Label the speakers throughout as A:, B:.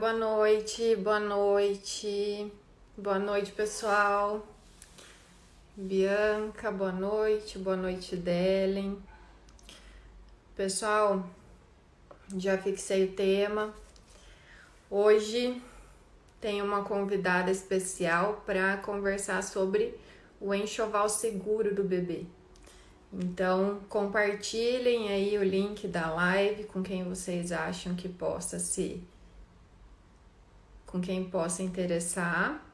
A: boa noite, boa noite, boa noite, pessoal. Bianca, boa noite, boa noite, Delen. Pessoal, já fixei o tema. Hoje tem uma convidada especial para conversar sobre o enxoval seguro do bebê. Então, compartilhem aí o link da live com quem vocês acham que possa se com quem possa interessar.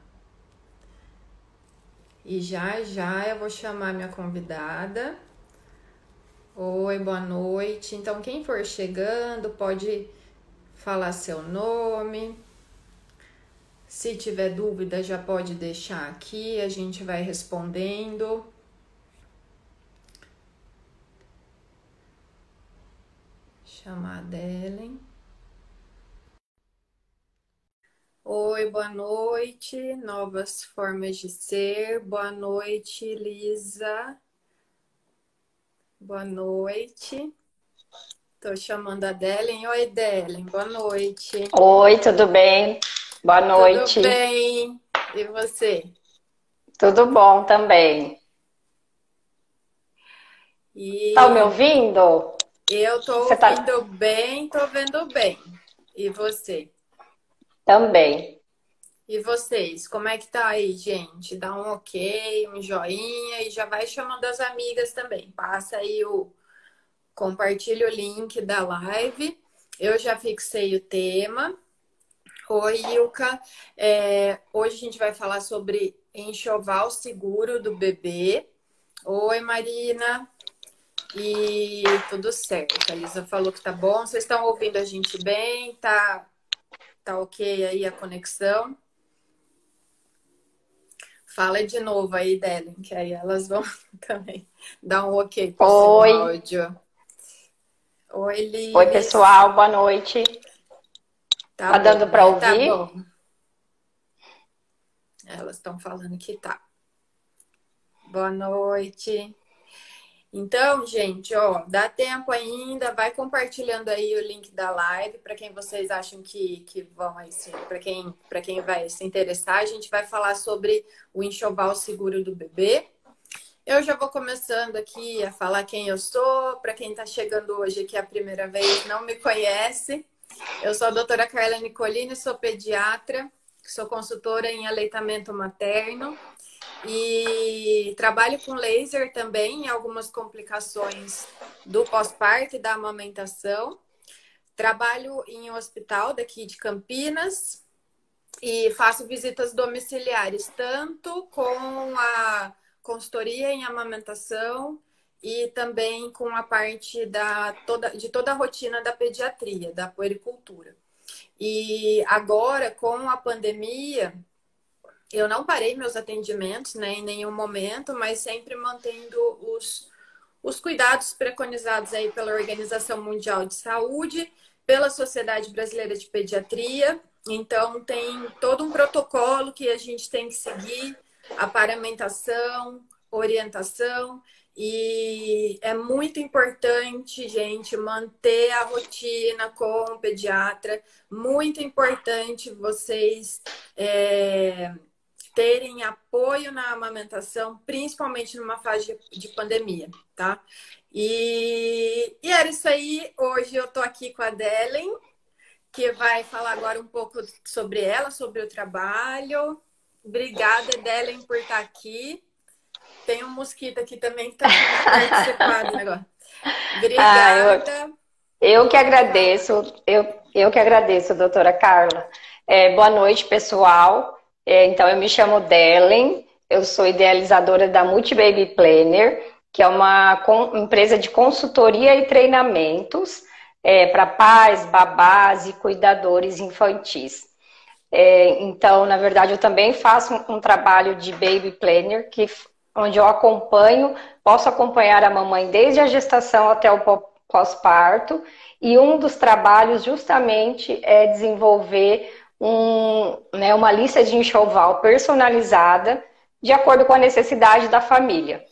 A: E já já eu vou chamar minha convidada. Oi, boa noite. Então, quem for chegando pode falar seu nome. Se tiver dúvida, já pode deixar aqui, a gente vai respondendo. Chamar a Delen. Oi, boa noite, novas formas de ser. Boa noite, Lisa. Boa noite. Estou chamando a Delen. Oi, Delen, boa noite.
B: Oi, tudo bem? Boa noite.
A: Tudo bem? E você?
B: Tudo bom também. E... Tá me ouvindo?
A: Eu tô você tá ouvindo tá... bem, tô vendo bem. E você?
B: Também.
A: E vocês, como é que tá aí, gente? Dá um ok, um joinha e já vai chamando as amigas também. Passa aí o. Compartilha o link da live. Eu já fixei o tema. Oi, Ilka. É, hoje a gente vai falar sobre enxoval seguro do bebê. Oi, Marina. E tudo certo. A Lisa falou que tá bom. Vocês estão ouvindo a gente bem? Tá Tá ok aí a conexão? Fala de novo aí, Delen, que aí elas vão também dar um ok pro Oi. seu áudio. Oi, Liz.
B: Oi, pessoal, boa noite. Tá, tá dando para tá ouvir? Tá bom.
A: Elas estão falando que tá. Boa noite. Então, gente, ó, dá tempo ainda, vai compartilhando aí o link da live para quem vocês acham que, que vão aí, para quem, para quem vai se interessar, a gente vai falar sobre o enxoval seguro do bebê. Eu já vou começando aqui a falar quem eu sou, para quem está chegando hoje aqui a primeira vez, não me conhece. Eu sou a doutora Carla Nicolini, sou pediatra, sou consultora em aleitamento materno e trabalho com laser também em algumas complicações do pós-parto e da amamentação. Trabalho em um hospital daqui de Campinas e faço visitas domiciliares, tanto com a consultoria em amamentação e também com a parte da toda, de toda a rotina da pediatria, da puericultura. E agora, com a pandemia, eu não parei meus atendimentos né, em nenhum momento, mas sempre mantendo os, os cuidados preconizados aí pela Organização Mundial de Saúde, pela Sociedade Brasileira de Pediatria. Então, tem todo um protocolo que a gente tem que seguir, a paramentação, orientação. E é muito importante, gente, manter a rotina com o pediatra. Muito importante vocês é, terem apoio na amamentação, principalmente numa fase de pandemia, tá? E, e era isso aí. Hoje eu tô aqui com a Delen, que vai falar agora um pouco sobre ela, sobre o trabalho. Obrigada, Delen, por estar aqui. Tem um mosquito aqui também que tá participando do negócio. Obrigada.
B: Ah, eu, eu, que agradeço, eu, eu que agradeço, doutora Carla. É, boa noite, pessoal. É, então, eu me chamo Delen, eu sou idealizadora da Multi Baby Planner, que é uma empresa de consultoria e treinamentos é, para pais, babás e cuidadores infantis. É, então, na verdade, eu também faço um, um, trabalho de Baby Planner, que, onde eu acompanho, posso acompanhar a mamãe desde a gestação até o pós-parto, e um dos trabalhos justamente é desenvolver um, né, uma lista de enxoval personalizada de acordo com a necessidade da família.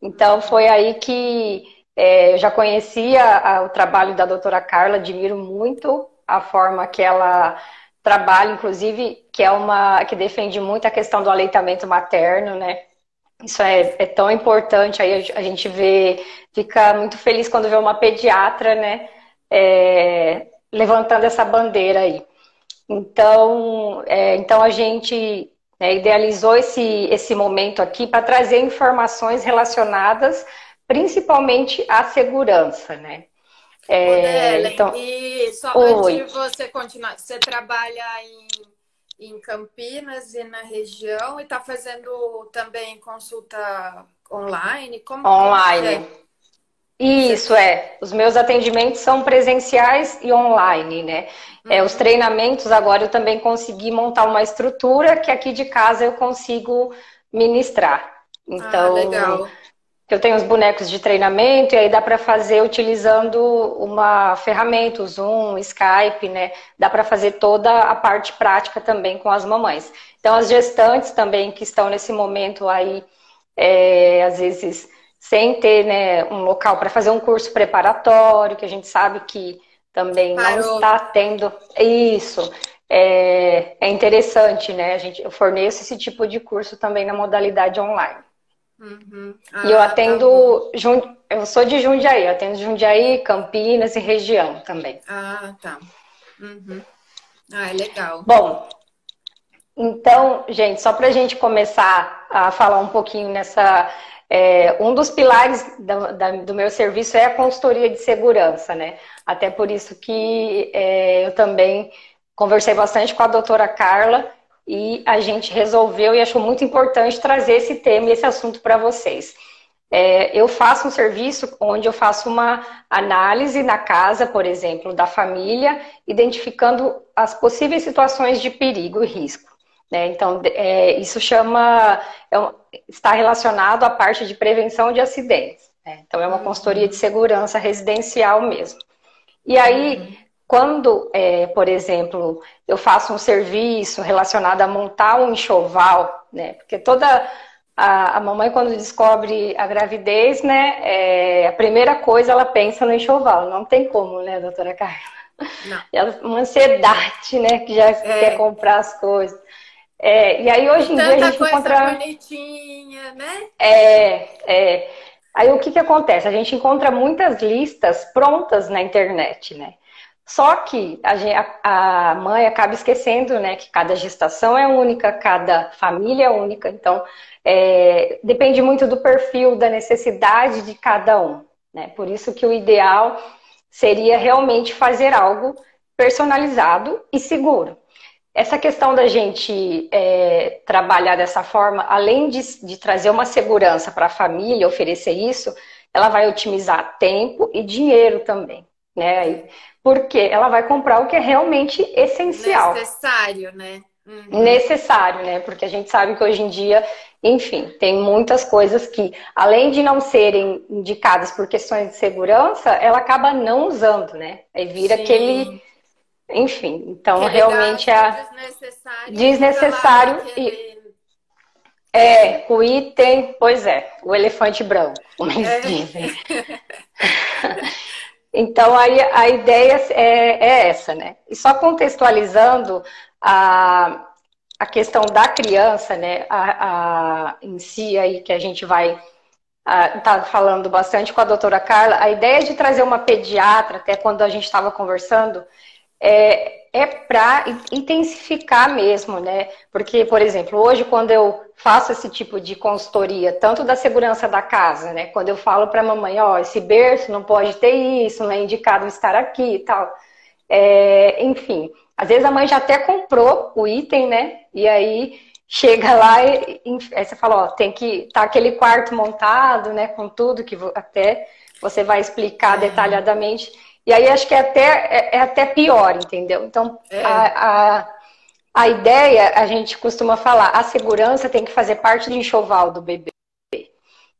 B: Então, foi aí que é, eu já conhecia a, o trabalho da doutora Carla, admiro muito a forma que ela trabalho, inclusive, que é uma que defende muito a questão do aleitamento materno, né? Isso é, é tão importante, aí a gente vê, fica muito feliz quando vê uma pediatra, né, é, levantando essa bandeira aí. Então, é, então a gente né, idealizou esse, esse momento aqui para trazer informações relacionadas principalmente à segurança, né?
A: É, então, e só Oi. antes de você continuar, você trabalha em, em Campinas e na região e está fazendo também consulta online?
B: Como online. É? Isso é. Os meus atendimentos são presenciais e online, né? Uhum. É, os uhum. treinamentos agora eu também consegui montar uma estrutura que aqui de casa eu consigo ministrar. Então, ah, legal eu tenho os bonecos de treinamento e aí dá para fazer utilizando uma ferramenta, o Zoom, Skype, né? Dá para fazer toda a parte prática também com as mamães. Então, as gestantes também que estão nesse momento aí, é, às vezes sem ter né, um local para fazer um curso preparatório, que a gente sabe que também Parou. não está tendo isso. É, é interessante, né? A gente, eu forneço esse tipo de curso também na modalidade online. Uhum. Ah, e eu ah, atendo. Tá eu sou de Jundiaí, eu atendo Jundiaí, Campinas e região também.
A: Ah, tá. Uhum. Ah, é legal.
B: Bom, então, gente, só para a gente começar a falar um pouquinho nessa. É, um dos pilares do, da, do, meu serviço é a consultoria de segurança, né? Até por isso que é, eu também conversei bastante com a doutora Carla e a gente resolveu e achou muito importante trazer esse tema e esse assunto para vocês. É, eu faço um serviço onde eu faço uma análise na casa, por exemplo, da família, identificando as possíveis situações de perigo e risco. Né? Então, é, isso chama, é, está relacionado à parte de prevenção de acidentes. Né? Então, é uma consultoria de segurança residencial mesmo. E aí, uhum. Quando, é, por exemplo, eu faço um serviço relacionado a montar um enxoval, né? Porque toda a, a mamãe, quando descobre a gravidez, né? É, a primeira coisa ela pensa no enxoval. Não tem como, né, doutora Carla? Não. Ela, uma ansiedade, né? Que já é. quer comprar as coisas. É, e aí hoje em Tanta dia a gente
A: coisa
B: encontra.
A: bonitinha, né?
B: É, é. Aí o que, que acontece? A gente encontra muitas listas prontas na internet, né? Só que a, a, mãe acaba esquecendo, né, que cada gestação é única, cada família é única, então é, depende muito do perfil, da necessidade de cada um, né? Por isso que o ideal seria realmente fazer algo personalizado e seguro. Essa questão da gente é, trabalhar dessa forma, além de, de trazer uma segurança para a família, oferecer isso, ela vai otimizar tempo e dinheiro também. Né? porque ela vai comprar o que é realmente essencial.
A: Necessário, né?
B: Uhum. Necessário, né? Porque a gente sabe que hoje em dia, enfim, tem muitas coisas que, além de não serem indicadas por questões de segurança, ela acaba não usando, né? Aí vira Sim. aquele. Enfim, então aquele realmente é desnecessário, desnecessário e. É, o item, pois é, o elefante branco, como eles é. dizem. Então, aí, a ideia é, é, essa, né? E só contextualizando a, a questão da criança, né? A, a, em si aí que a gente vai estar tá falando bastante com a doutora Carla, a ideia de trazer uma pediatra, até quando a gente estava conversando, é, é para intensificar mesmo, né? Porque, por exemplo, hoje quando eu faço esse tipo de consultoria, tanto da segurança da casa, né? Quando eu falo para a mamãe, ó, esse berço não pode ter isso, não é indicado estar aqui e tal. É, enfim, às vezes a mãe já até comprou o item, né? E aí chega lá e, e você fala, ó, tem que tá aquele quarto montado, né? Com tudo que até você vai explicar é. detalhadamente. E aí acho que é até, é, é até pior, entendeu? Então, é. a, a, a, ideia, a gente costuma falar, a segurança tem que fazer parte do enxoval do bebê.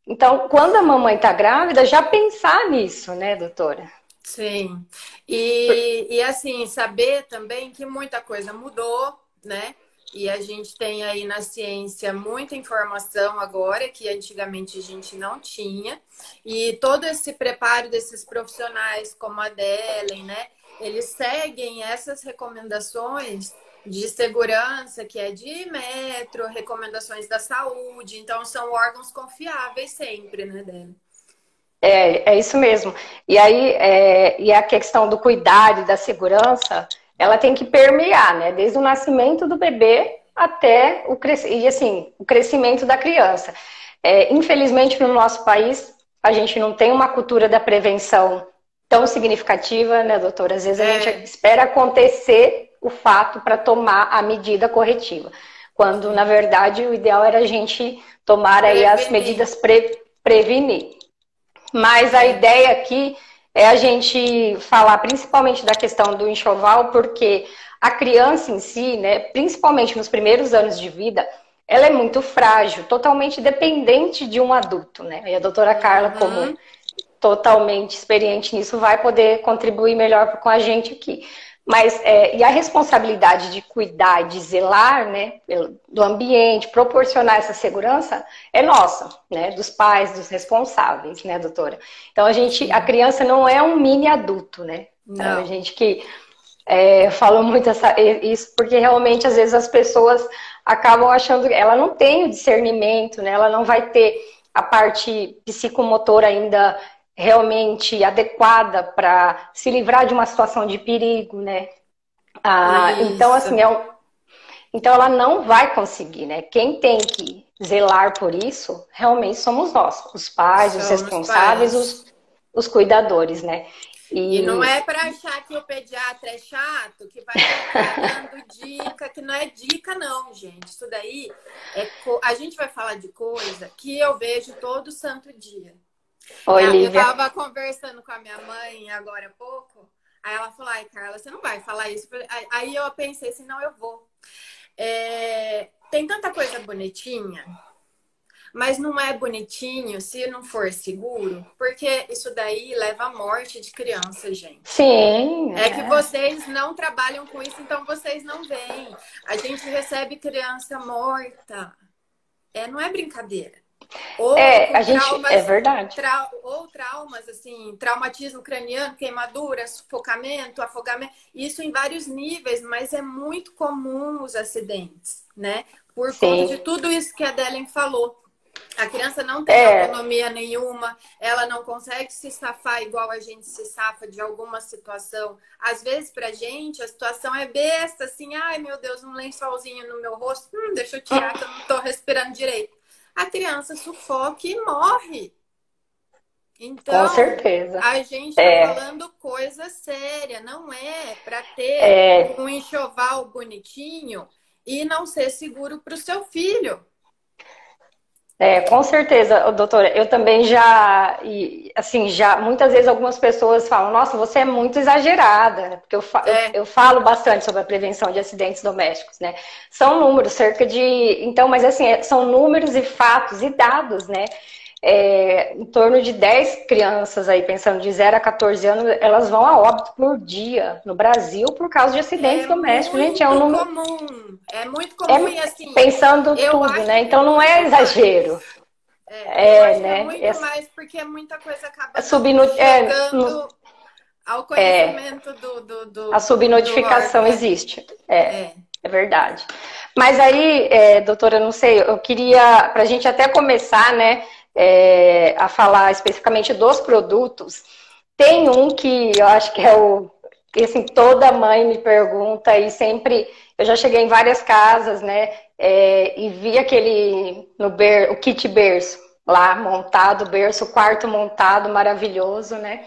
B: Então, quando a mamãe está grávida, já pensar nisso, né, doutora?
A: Sim. E, e assim, saber também que muita coisa mudou, né? E a gente tem aí na ciência muita informação agora que antigamente a gente não tinha. E todo esse preparo desses profissionais como a Delen, né? Eles seguem essas recomendações de segurança, que é de metro, recomendações da saúde. Então, são órgãos confiáveis sempre, né, Débora?
B: É, é isso mesmo. E aí, é, e a questão do cuidado e da segurança, ela tem que permear, né? Desde o nascimento do bebê até o, e, assim, o crescimento da criança. É, infelizmente, no nosso país, a gente não tem uma cultura da prevenção tão significativa, né, doutora? Às vezes a gente é. espera acontecer o fato para tomar a medida corretiva, quando na verdade o ideal era a gente tomar aí as medidas pre prevenir. Mas a ideia aqui é a gente falar principalmente da questão do enxoval, porque a criança em si, né, principalmente nos primeiros anos de vida, ela é muito frágil, totalmente dependente de um adulto, né? E a doutora Carla, uhum. como totalmente experiente nisso, vai poder contribuir melhor com a gente aqui. Mas, é, e a responsabilidade de cuidar, de zelar, né, do ambiente, proporcionar essa segurança, é nossa, né, dos pais, dos responsáveis, né, doutora? Então, a gente, a criança não é um mini adulto, né? Então, não. a gente que é, fala muito essa, isso, porque realmente, às vezes, as pessoas acabam achando que ela não tem o discernimento, né, ela não vai ter a parte psicomotora ainda realmente adequada para se livrar de uma situação de perigo, né? Ah, então, assim, é um... então ela não vai conseguir, né? Quem tem que zelar por isso realmente somos nós, os pais, somos os responsáveis, pais. Os, os cuidadores, né?
A: E... e, não é para achar que o pediatra é chato, que vai dando dica, que não é dica, não, gente. Isso daí é. Co... A gente vai falar de coisa que eu vejo todo santo dia.
B: Oi, Lívia.
A: Eu tava conversando com a minha mãe agora há pouco. Aí ela falou, ai, Carla, você não vai falar isso. Aí eu pensei assim, não, eu vou. É... Tem tanta coisa bonitinha, mas não é bonitinho se não for seguro, porque isso daí leva à morte de criança, gente.
B: Sim.
A: É, é que vocês não trabalham com isso, então vocês não veem. A gente recebe criança morta. É, não é brincadeira.
B: Ou é, a gente traumas, é verdade.
A: Trau, ou traumas assim, traumatismo craniano, queimadura, sufocamento, afogamento, isso em vários níveis, mas é muito comum os acidentes, né? Por Sim. conta de tudo isso que a Delen falou. A criança não tem é. autonomia nenhuma, ela não consegue se safar igual a gente se safa de alguma situação. Às vezes, pra gente, a situação é besta, assim, ai meu Deus, um lençolzinho no meu rosto, hum, deixa eu tirar que eu não tô respirando direito a criança sufoca e morre. Então,
B: Com certeza.
A: a gente está é. falando coisa séria, não é para ter é. um enxoval bonitinho e não ser seguro para o seu filho.
B: É, com certeza, doutora. Eu também já, assim, já muitas vezes algumas pessoas falam: Nossa, você é muito exagerada, porque eu, fa é. eu, eu, falo bastante sobre a prevenção de acidentes domésticos, né? São números, cerca de, então, mas assim, é, são números e fatos e dados, né? É, em torno de 10 crianças aí, pensando de 0 a 14 anos, elas vão a óbito por dia no Brasil por causa de acidentes é domésticos. Gente, é um número.
A: Comum. É muito comum é, e assim.
B: Pensando tudo, né? Então não é exagero.
A: É, é né? É muito é, mais porque muita coisa acaba
B: subno...
A: chegando ao conhecimento do, do, do,
B: A subnotificação do existe. É, é, verdade. Mas aí, doutora, não sei, eu queria, para a gente até começar, né? É, a falar especificamente dos produtos, tem um que eu acho que é o. Assim, toda mãe me pergunta e sempre. Eu já cheguei em várias casas, né? É, e vi aquele. no ber, o kit berço lá montado, berço, quarto montado, maravilhoso, né?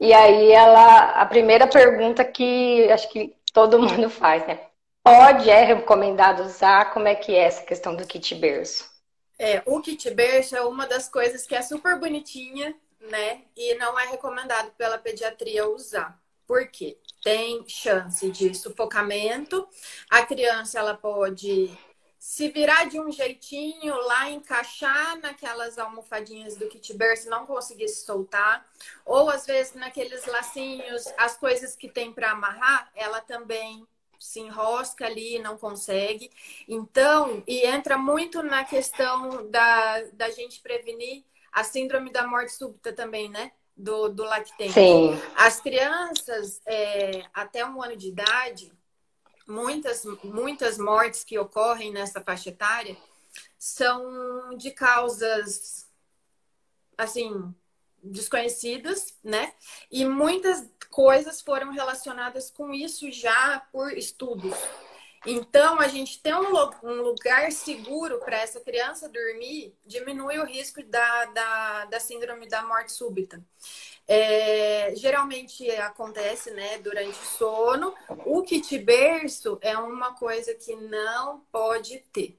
B: E aí ela. A primeira pergunta que acho que todo mundo faz, né? Pode, é recomendado usar? Como é que é essa questão do kit berço?
A: É, o kit berço é uma das coisas que é super bonitinha, né? E não é recomendado pela pediatria usar. Por quê? Tem chance de sufocamento. A criança ela pode se virar de um jeitinho lá, encaixar naquelas almofadinhas do kit berço, não conseguir se soltar, ou às vezes naqueles lacinhos, as coisas que tem para amarrar, ela também se enrosca ali e não consegue. Então, e entra muito na questão da, da gente prevenir a síndrome da morte súbita também, né? Do, do lactente.
B: Sim.
A: As crianças é, até um ano de idade, muitas, muitas mortes que ocorrem nessa faixa etária são de causas, assim, desconhecidas, né? E muitas coisas foram relacionadas com isso já por estudos. Então, a gente ter um, um lugar seguro para essa criança dormir diminui o risco da, da, da síndrome da morte súbita. É, geralmente acontece né, durante o sono. O kit berço é uma coisa que não pode ter.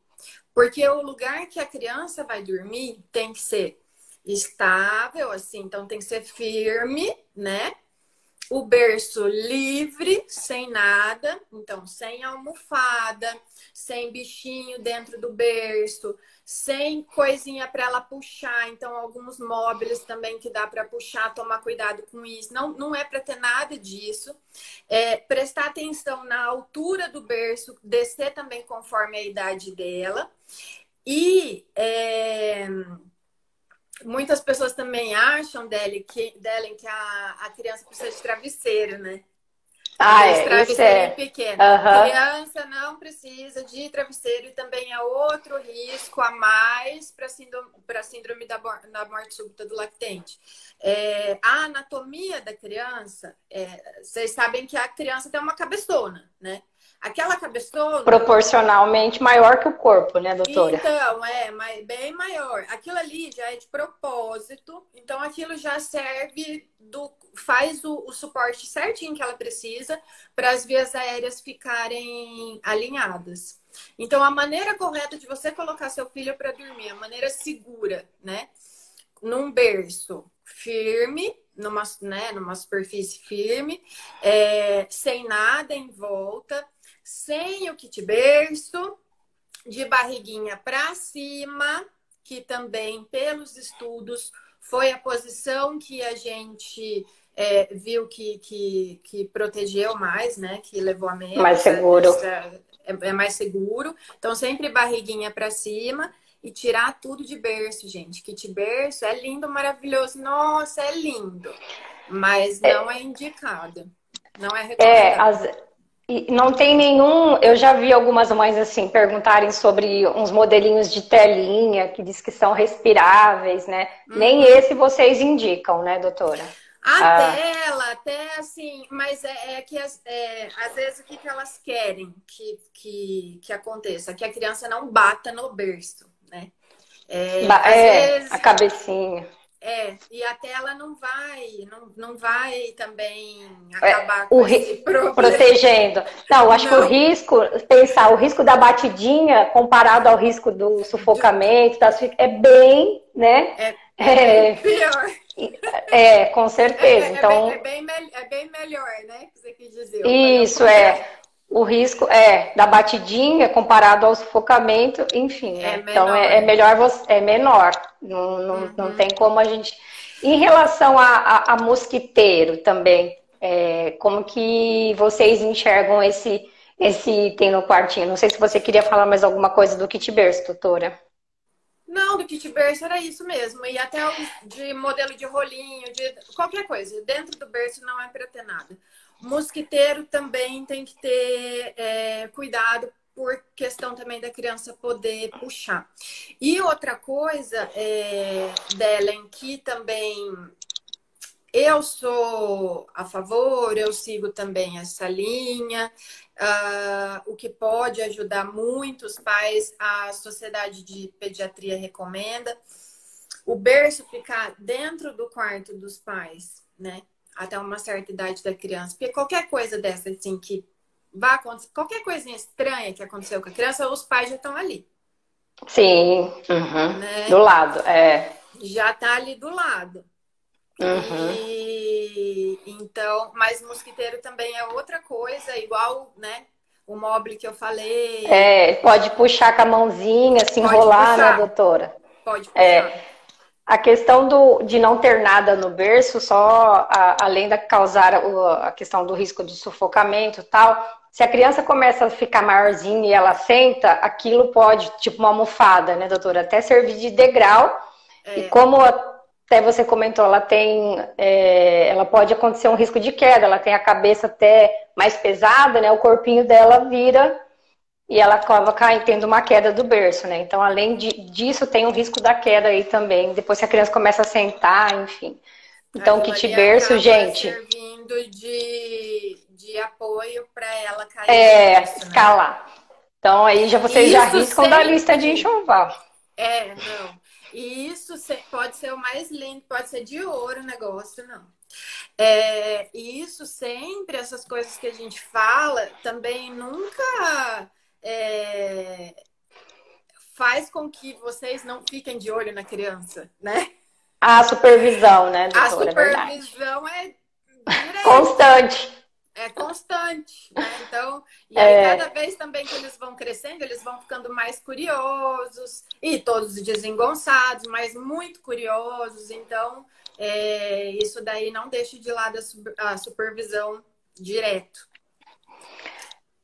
A: Porque o lugar que a criança vai dormir tem que ser estável, assim, então tem que ser firme, né? o berço livre, sem nada, então sem almofada, sem bichinho dentro do berço, sem coisinha para ela puxar, então alguns móveis também que dá para puxar, tomar cuidado com isso. Não, não é para ter nada disso. É, prestar atenção na altura do berço, descer também conforme a idade dela. E é, muitas pessoas também acham, Delen, que, Delen, que a, a criança precisa de travesseiro, né?
B: Ah, é, travesseiro é.
A: pequeno. Uhum. Criança não precisa de travesseiro e também é outro risco a mais para síndrome, síndrome da, da morte súbita do lactente. É, a anatomia da criança, é, vocês sabem que a criança tem uma cabeçona, né? Aquela cabeçona.
B: Proporcionalmente maior que o corpo, né, doutora?
A: Então, é, bem maior. Aquilo ali já é de propósito, então aquilo já serve do. faz o, o suporte certinho que ela precisa para as vias aéreas ficarem alinhadas. Então, a maneira correta de você colocar seu filho para dormir, a maneira segura, né? Num berço firme, numa, né, numa superfície firme, é, sem nada em volta, sem o kit berço, de barriguinha para cima, que também pelos estudos foi a posição que a gente é, viu que, que, que, protegeu mais, né? Que levou a menos.
B: Mais seguro.
A: Essa, é, é, mais seguro. Então, sempre barriguinha para cima e tirar tudo de berço, gente. Kit berço é lindo, maravilhoso. Nossa, é lindo. Mas não é, é indicado. Não é, é recomendado. É, as
B: e não tem nenhum. Eu já vi algumas mães assim perguntarem sobre uns modelinhos de telinha que diz que são respiráveis, né? Uhum. Nem esse vocês indicam, né, doutora?
A: A ah. tela, até assim, mas é, é que é, às vezes o que, que elas querem que, que, que aconteça? Que a criança não bata no berço, né?
B: É, é vezes, a cabecinha.
A: É, e a tela não vai, não, não vai também acabar é,
B: com o esse problema. Protegendo. Não, acho não. que o risco, pensar, o risco da batidinha comparado ao risco do sufocamento, das, é bem, né?
A: É, é, é pior.
B: É, com certeza.
A: É, é
B: então,
A: bem, é, bem, é bem melhor, né? Que você quis dizer.
B: Isso, é o risco é da batidinha comparado ao sufocamento, enfim, né? É então é, é, melhor você, é menor, não, não, uhum. não tem como a gente. Em relação a, a, a mosquiteiro também, é, como que vocês enxergam esse esse item no quartinho? Não sei se você queria falar mais alguma coisa do kit berço, doutora.
A: Não, do kit berço era isso mesmo. E até de modelo de rolinho, de qualquer coisa. Dentro do berço não é para ter nada. Mosquiteiro também tem que ter é, cuidado por questão também da criança poder puxar. E outra coisa, é, Delen, que também eu sou a favor, eu sigo também essa linha, uh, o que pode ajudar muito os pais, a Sociedade de Pediatria recomenda, o berço ficar dentro do quarto dos pais, né? Até uma certa idade da criança. Porque qualquer coisa dessa, assim, que vai acontecer, qualquer coisinha estranha que aconteceu com a criança, os pais já estão ali.
B: Sim, uhum. né? do lado, é.
A: Já tá ali do lado. Uhum. E então, mas mosquiteiro também é outra coisa, igual, né? O móvel que eu falei.
B: É, pode puxar com a mãozinha, se enrolar, né, doutora?
A: Pode puxar. É.
B: A questão do, de não ter nada no berço, só a, além da causar a, a questão do risco de sufocamento e tal, se a criança começa a ficar maiorzinha e ela senta, aquilo pode, tipo uma almofada, né, doutora, até servir de degrau. É. E como até você comentou, ela tem, é, ela pode acontecer um risco de queda, ela tem a cabeça até mais pesada, né? O corpinho dela vira e ela acaba caindo, tendo uma queda do berço, né? Então, além de, disso, tem o risco da queda aí também, depois que a criança começa a sentar, enfim. Então, kit berço, gente.
A: servindo de, de apoio para ela cair.
B: É, berço, né? escalar. Então, aí já vocês Isso já riscam da lista de enxoval.
A: É, não. E isso pode ser o mais lindo, pode ser de ouro o negócio, não. É, e isso sempre, essas coisas que a gente fala, também nunca é, faz com que vocês não fiquem de olho na criança, né?
B: A supervisão, né, doutora?
A: A é supervisão é,
B: é constante.
A: É constante, né? Então, e aí é... cada vez também que eles vão crescendo, eles vão ficando mais curiosos e todos desengonçados, mas muito curiosos. Então, é, isso daí não deixa de lado a supervisão direto.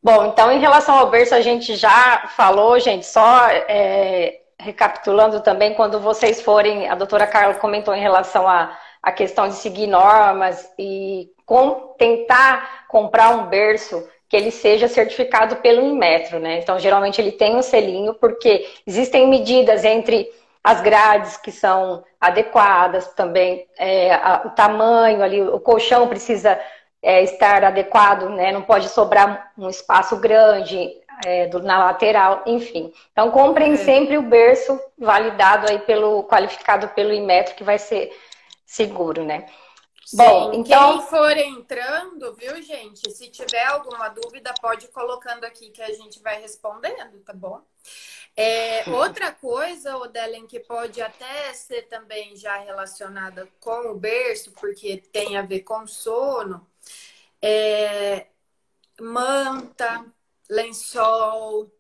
B: Bom, então em relação ao berço a gente já falou, gente, só é, recapitulando também, quando vocês forem, a doutora Carla comentou em relação à, questão de seguir normas e com, tentar comprar um berço que ele seja certificado pelo Inmetro, né? Então, geralmente ele tem um selinho, porque existem medidas entre as grades que são adequadas também, é, a, o tamanho ali, o colchão precisa é, estar adequado, né? Não pode sobrar um espaço grande é, do, na lateral, enfim. Então, comprem é. sempre o berço validado aí pelo, qualificado pelo Inmetro, que vai ser seguro, né?
A: Sim, Bom, então... quem for entrando, viu, gente? Se tiver alguma dúvida, pode ir colocando aqui que a gente vai respondendo, tá bom? É, outra coisa, Odelen, que pode até ser também já relacionada com o berço, porque tem a ver com sono, é manta, lençol,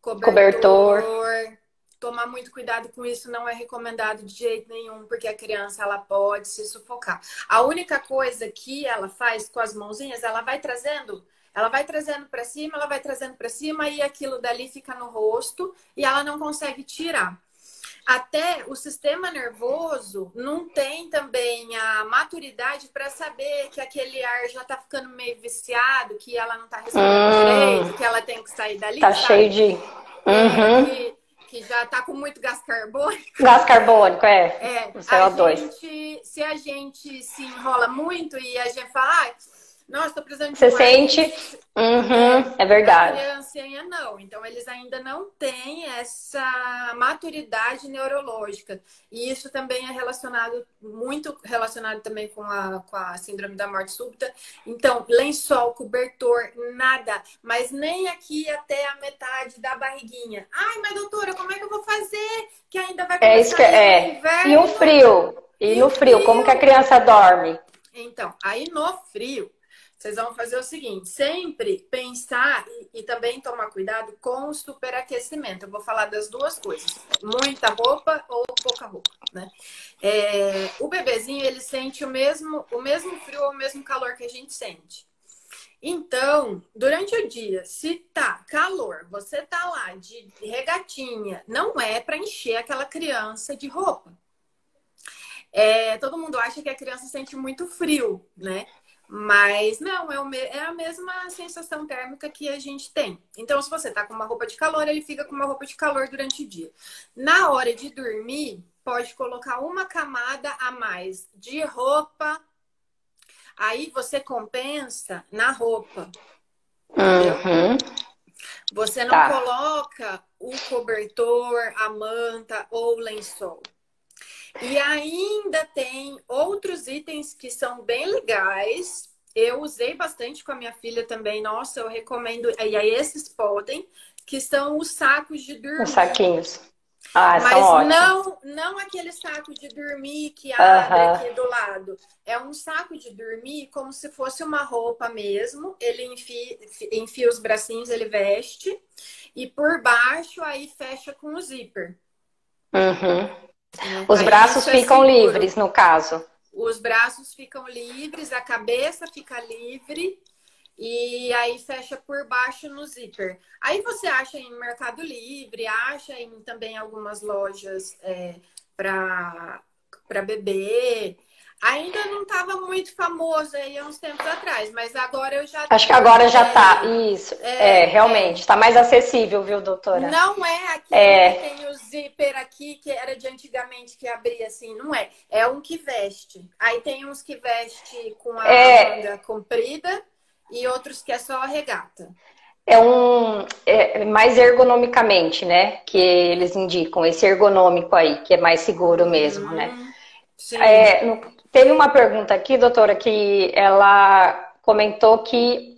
A: cobertor. cobertor tomar muito cuidado com isso, não é recomendado de jeito nenhum, porque a criança ela pode se sufocar. A única coisa que ela faz com as mãozinhas, ela vai trazendo, ela vai trazendo para cima, ela vai trazendo para cima e aquilo dali fica no rosto e ela não consegue tirar. Até o sistema nervoso não tem também a maturidade para saber que aquele ar já está ficando meio viciado, que ela não está respirando hum, direito, que ela tem que sair dali.
B: Tá sabe? cheio de.
A: Uhum que já está com muito gás carbônico.
B: Gás carbônico, é.
A: É. O CO2. A gente, se a gente se enrola muito e a gente fala, ah, nossa, estou precisando de
B: Você sente? Uhum, é verdade.
A: A criança não. Então, eles ainda não têm essa maturidade neurológica. E isso também é relacionado, muito relacionado também com a, com a síndrome da morte súbita. Então, lençol, cobertor, nada. Mas nem aqui até a metade da barriguinha. Ai, mas doutora, como é que eu vou fazer? Que ainda vai começar
B: é isso que, é. inverno. E o frio? E, e no frio, frio, como que a criança dorme?
A: Então, aí no frio, vocês vão fazer o seguinte: sempre pensar e, e, também tomar cuidado com o superaquecimento. Eu vou falar das duas coisas: muita roupa ou pouca roupa, né? É, o bebezinho ele sente o mesmo, o mesmo frio ou o mesmo calor que a gente sente. Então, durante o dia, se tá calor, você tá lá de regatinha, não é para encher aquela criança de roupa. É, todo mundo acha que a criança sente muito frio, né? Mas não, é, o é a mesma sensação térmica que a gente tem. Então, se você tá com uma roupa de calor, ele fica com uma roupa de calor durante o dia. Na hora de dormir, pode colocar uma camada a mais de roupa. Aí você compensa na roupa.
B: Uhum.
A: Você não tá. coloca o cobertor, a manta ou o lençol. E ainda tem outros itens que são bem legais. Eu usei bastante com a minha filha também. Nossa, eu recomendo. E aí, esses podem, que são os sacos de dormir.
B: Os saquinhos. Ah,
A: Mas não, não aquele saco de dormir que abre uh -huh. aqui do lado. É um saco de dormir como se fosse uma roupa mesmo. Ele enfia, enfia os bracinhos, ele veste. E por baixo aí fecha com o zíper.
B: Uhum. Os Aí braços é ficam livres, no caso.
A: Os braços ficam livres, a cabeça fica livre e aí fecha por baixo no zíper. Aí você acha em Mercado Livre, acha em também algumas lojas é, para para beber. Ainda não estava muito famoso aí há uns tempos atrás, mas agora eu já.
B: Acho que agora já está. Isso. É, é realmente. Está mais acessível, viu, doutora?
A: Não é aqui é. que tem o zíper aqui, que era de antigamente que abria assim. Não é. É um que veste. Aí tem uns que veste com a é. manga comprida e outros que é só a regata.
B: É um é mais ergonomicamente, né? Que eles indicam, esse ergonômico aí, que é mais seguro mesmo, né? Uhum. Sim. É, no, teve uma pergunta aqui, doutora, que ela comentou que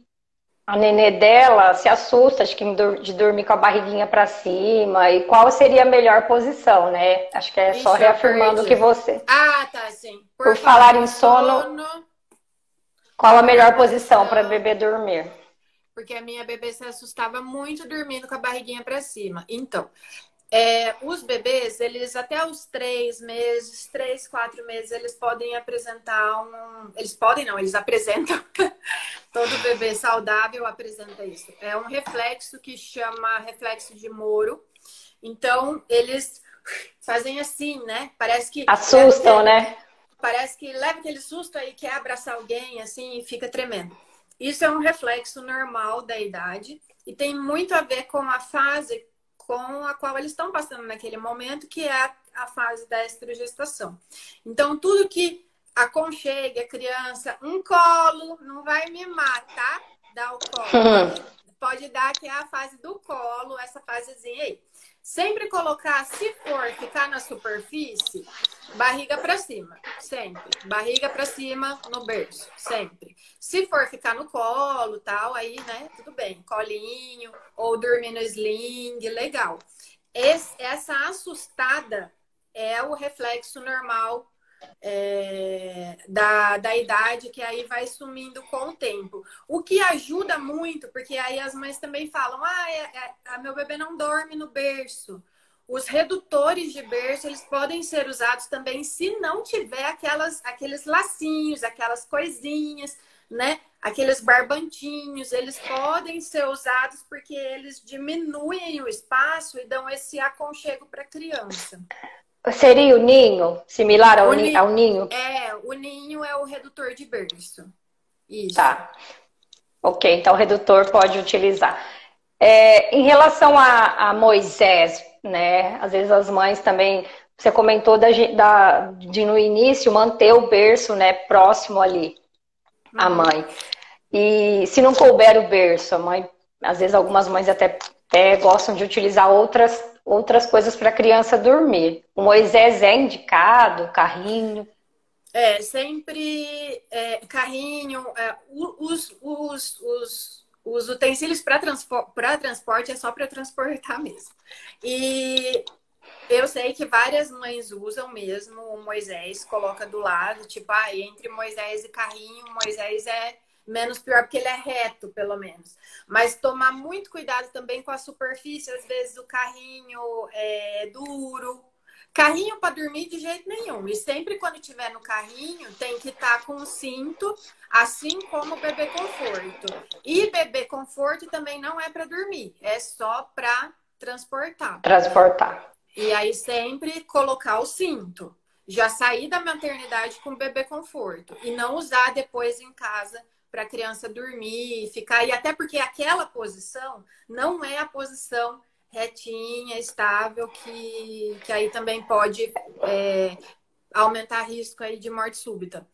B: a nenê dela se assusta acho que de dormir com a barriguinha para cima e qual seria a melhor posição, né? Acho que é só reafirmando que você.
A: Ah, tá, sim.
B: Por, Por falar em sono, sono, qual a melhor posição para bebê dormir?
A: Porque a minha bebê se assustava muito dormindo com a barriguinha para cima. Então, é, os bebês, eles até os três meses, três, quatro meses, eles podem apresentar um. Eles podem, não, eles apresentam. Todo bebê saudável apresenta isso. É um reflexo que chama reflexo de Moro. Então, eles fazem assim, né? Parece que.
B: Assustam, né?
A: Parece que leva aquele susto aí, quer abraçar alguém, assim, e fica tremendo. Isso é um reflexo normal da idade e tem muito a ver com a fase com a qual eles estão passando naquele momento, que é a, a fase da estrogestação. Então, tudo que aconchegue a criança, um colo, não vai me matar, dá o colo. Pode dar que é a fase do colo, essa fasezinha aí. Sempre colocar, se for ficar na superfície, barriga para cima, sempre. Barriga para cima no berço, sempre. Se for ficar no colo, tal, aí, né, tudo bem. Colinho ou dormir no sling, legal. Esse, essa assustada é o reflexo normal é, da, da idade, que aí vai sumindo com o tempo. O que ajuda muito, porque aí as mães também falam: ah, é, é, meu bebê não dorme no berço. Os redutores de berço, eles podem ser usados também se não tiver aquelas, aqueles lacinhos, aquelas coisinhas, né? Aqueles barbantinhos, eles podem ser usados porque eles diminuem o espaço e dão esse aconchego para a criança.
B: Seria o ninho? Similar ao, ninho, ao ninho?
A: É, o ninho é o redutor de berço.
B: Isso. Tá. Ok, então o redutor pode utilizar. É, em relação a, a, Moisés, né? Às vezes as mães também. Você comentou da, da, de no início manter o berço, né, próximo ali, a uhum. mãe. E se não couber o berço, a mãe, às vezes algumas mães até, até gostam de utilizar outras outras coisas para a criança dormir. O Moisés é indicado, carrinho.
A: É, sempre é, carrinho, é, os, os, os, os utensílios para transpor, transporte é só para transportar mesmo. E eu sei que várias mães usam mesmo o Moisés, coloca do lado, tipo, ah, entre Moisés e carrinho, Moisés é menos pior, porque ele é reto, pelo menos. Mas tomar muito cuidado também com a superfície, às vezes o carrinho é duro. Carrinho para dormir de jeito nenhum. E sempre quando tiver no carrinho, tem que estar tá com o cinto, assim como o bebê conforto. E bebê conforto também não é para dormir, é só para transportar.
B: Transportar.
A: E aí sempre colocar o cinto. Já sair da maternidade com bebê conforto e não usar depois em casa para a criança dormir, ficar. E até porque aquela posição não é a posição retinha, estável, que, que aí também pode é, aumentar risco aí de morte súbita.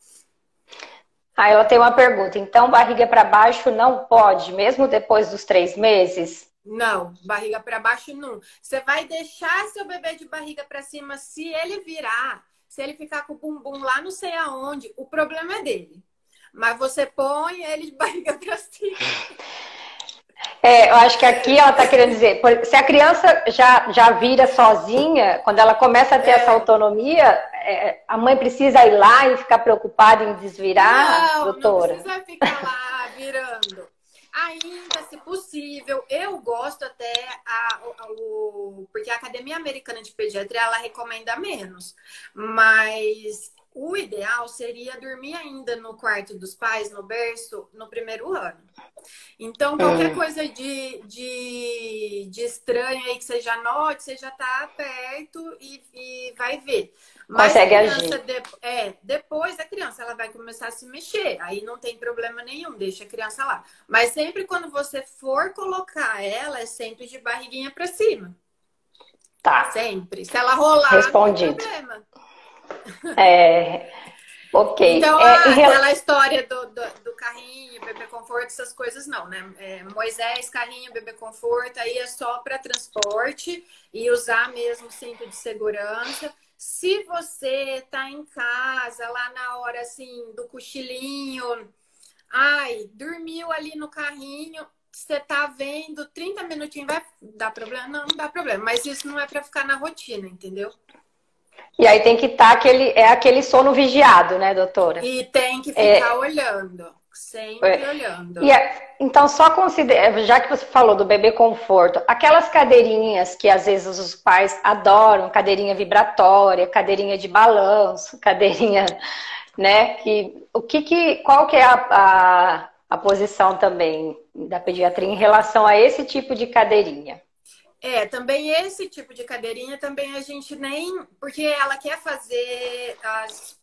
B: Aí ela tem uma pergunta. Então, barriga para baixo não pode, mesmo depois dos três meses?
A: Não, barriga para baixo não. Você vai deixar seu bebê de barriga para cima se ele virar, se ele ficar com o bumbum lá não sei aonde, o problema é dele mas você põe ele de barriga para cima.
B: É, eu acho que aqui ela está querendo dizer, se a criança já, já vira sozinha, quando ela começa a ter é. essa autonomia, é, a mãe precisa ir lá e ficar preocupada em desvirar,
A: não,
B: doutora?
A: Não precisa ficar lá virando. Ainda, se possível, eu gosto até a, a, o, porque a Academia Americana de Pediatria ela recomenda menos, mas o ideal seria dormir ainda no quarto dos pais, no berço, no primeiro ano. Então, qualquer é. coisa de, de, de estranho aí que você já note, você já tá perto e, e vai ver. Mas
B: Consegue
A: a criança,
B: agir.
A: de- é, depois da criança, ela vai começar a se mexer. Aí não tem problema nenhum, deixa a criança lá. Mas sempre quando você for colocar ela, é sempre de barriguinha pra cima.
B: Tá.
A: Sempre. Se ela rolar,
B: Respondido.
A: não tem problema.
B: É, ok.
A: Então,
B: É,
A: a-
B: em rela-
A: aquela história do, do, do carrinho, bebê conforto, essas coisas não, né? É, Moisés, carrinho, bebê conforto, aí é só para transporte e usar mesmo cinto de segurança. Se você tá em casa, lá na hora assim do cochilinho, ai, dormiu ali no carrinho, você tá vendo 30 minutinhos, vai dar problema? Não, não dá problema, mas isso não é para ficar na rotina, entendeu?
B: E aí tem que estar aquele, é aquele sono vigiado, né, doutora?
A: E tem que ficar olhando, sempre
B: É.
A: olhando.
B: E é- então, só considera, já que você falou do bebê conforto, aquelas cadeirinhas que às vezes os pais adoram, cadeirinha vibratória, cadeirinha de balanço, cadeirinha, né? Que, o que que, qual que é a, a, a posição também da pediatria em relação a esse tipo de cadeirinha?
A: É, também esse tipo de cadeirinha também a gente nem. Porque ela quer fazer, as,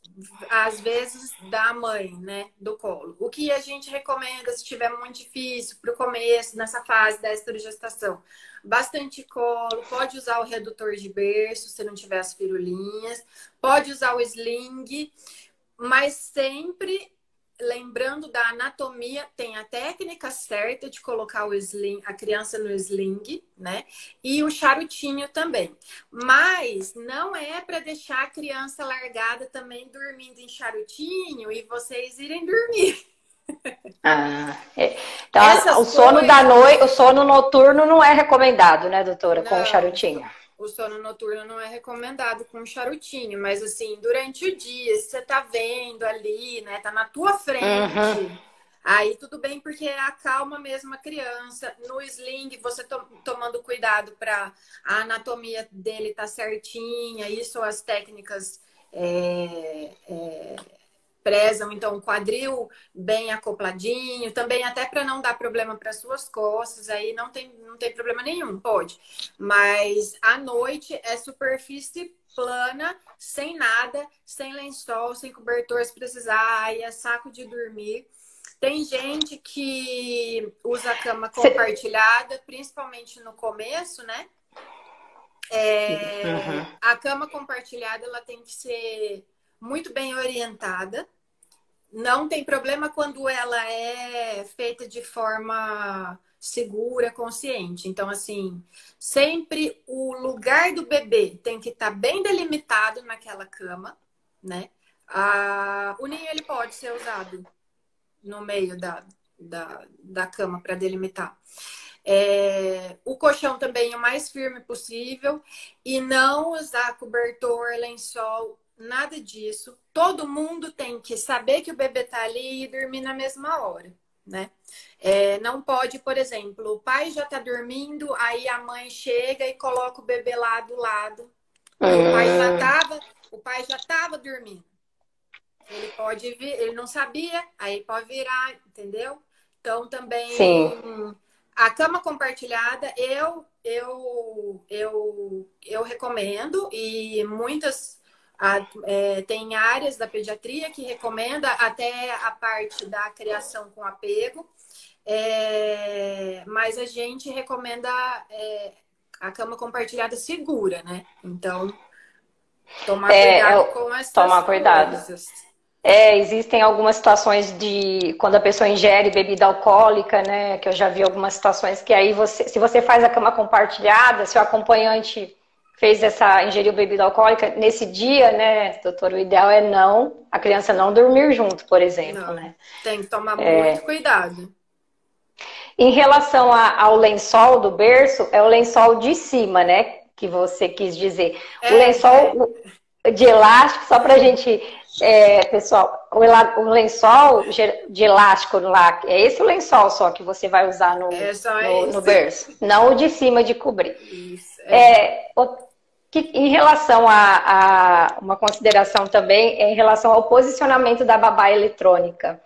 A: às vezes, da mãe, né? Do colo. O que a gente recomenda, se estiver muito difícil, para o começo, nessa fase da esterogestação, bastante colo, pode usar o redutor de berço, se não tiver as firulinhas, pode usar o sling, mas sempre lembrando da anatomia, tem a técnica certa de colocar o sling, a criança no sling, né? E o charutinho também. Mas não é para deixar a criança largada também dormindo em charutinho e vocês irem dormir.
B: Ah, é. Então,
A: Essas
B: o sono
A: coisas-
B: da noite, o sono noturno não é recomendado, né, doutora, com o
A: Não. O sono noturno não é recomendado com charutinho, mas assim, durante o dia, se você tá vendo ali, né, tá na tua frente,
B: Uhum.
A: aí tudo bem, porque acalma mesmo a criança. No sling, você to- tomando cuidado para a anatomia dele tá certinha, isso as técnicas é, é, prezam, então, o quadril bem acopladinho, também até para não dar problema para suas costas, aí não tem, não tem problema nenhum, pode. Mas à noite é superfície plana, sem nada, sem lençol, sem cobertor se precisar, aí é saco de dormir. Tem gente que usa a cama compartilhada, principalmente no começo, né? É,
B: Uhum.
A: A cama compartilhada ela tem que ser muito bem orientada. Não tem problema quando ela é feita de forma segura, consciente. Então, assim, sempre o lugar do bebê tem que estar bem delimitado naquela cama, né? Ah, o ninho ele pode ser usado no meio da, da, da cama para delimitar. É, o colchão também o mais firme possível e não usar cobertor, lençol, nada disso. Todo mundo tem que saber que o bebê tá ali e dormir na mesma hora, né? É, não pode, por exemplo, o pai já tá dormindo, aí a mãe chega e coloca o bebê lá do lado. Aí o pai já
B: Hum.
A: tava, o pai já tava dormindo. Ele pode vir, ele não sabia, aí pode virar, entendeu? Então também
B: Sim.
A: a cama compartilhada eu eu eu eu recomendo e muitas a- é, tem áreas da pediatria que recomenda até a parte da criação com apego, É, mas a gente recomenda é, a cama compartilhada segura, né? Então tomar
B: É,
A: cuidado
B: eu-
A: com essas
B: tomar cuidado.
A: coisas.
B: É, existem algumas situações de quando a pessoa ingere bebida alcoólica, né? Que eu já vi algumas situações que aí você, se você faz a cama compartilhada, se o acompanhante fez essa ingeriu bebida alcoólica nesse dia, né, doutor, o ideal é não a criança não dormir junto, por exemplo,
A: Não.
B: né?
A: Tem que tomar
B: É.
A: muito cuidado.
B: Em relação a- ao lençol do berço, é o lençol de cima, né? Que você quis dizer.
A: É,
B: o lençol de elástico, só pra gente, é, pessoal, o, lençol de elástico lá, é esse o lençol só que você vai usar no,
A: É
B: no, no berço, não o de cima de cobrir.
A: Isso, é.
B: É, o- que- em relação a, a uma consideração também, é em relação ao posicionamento da babá eletrônica,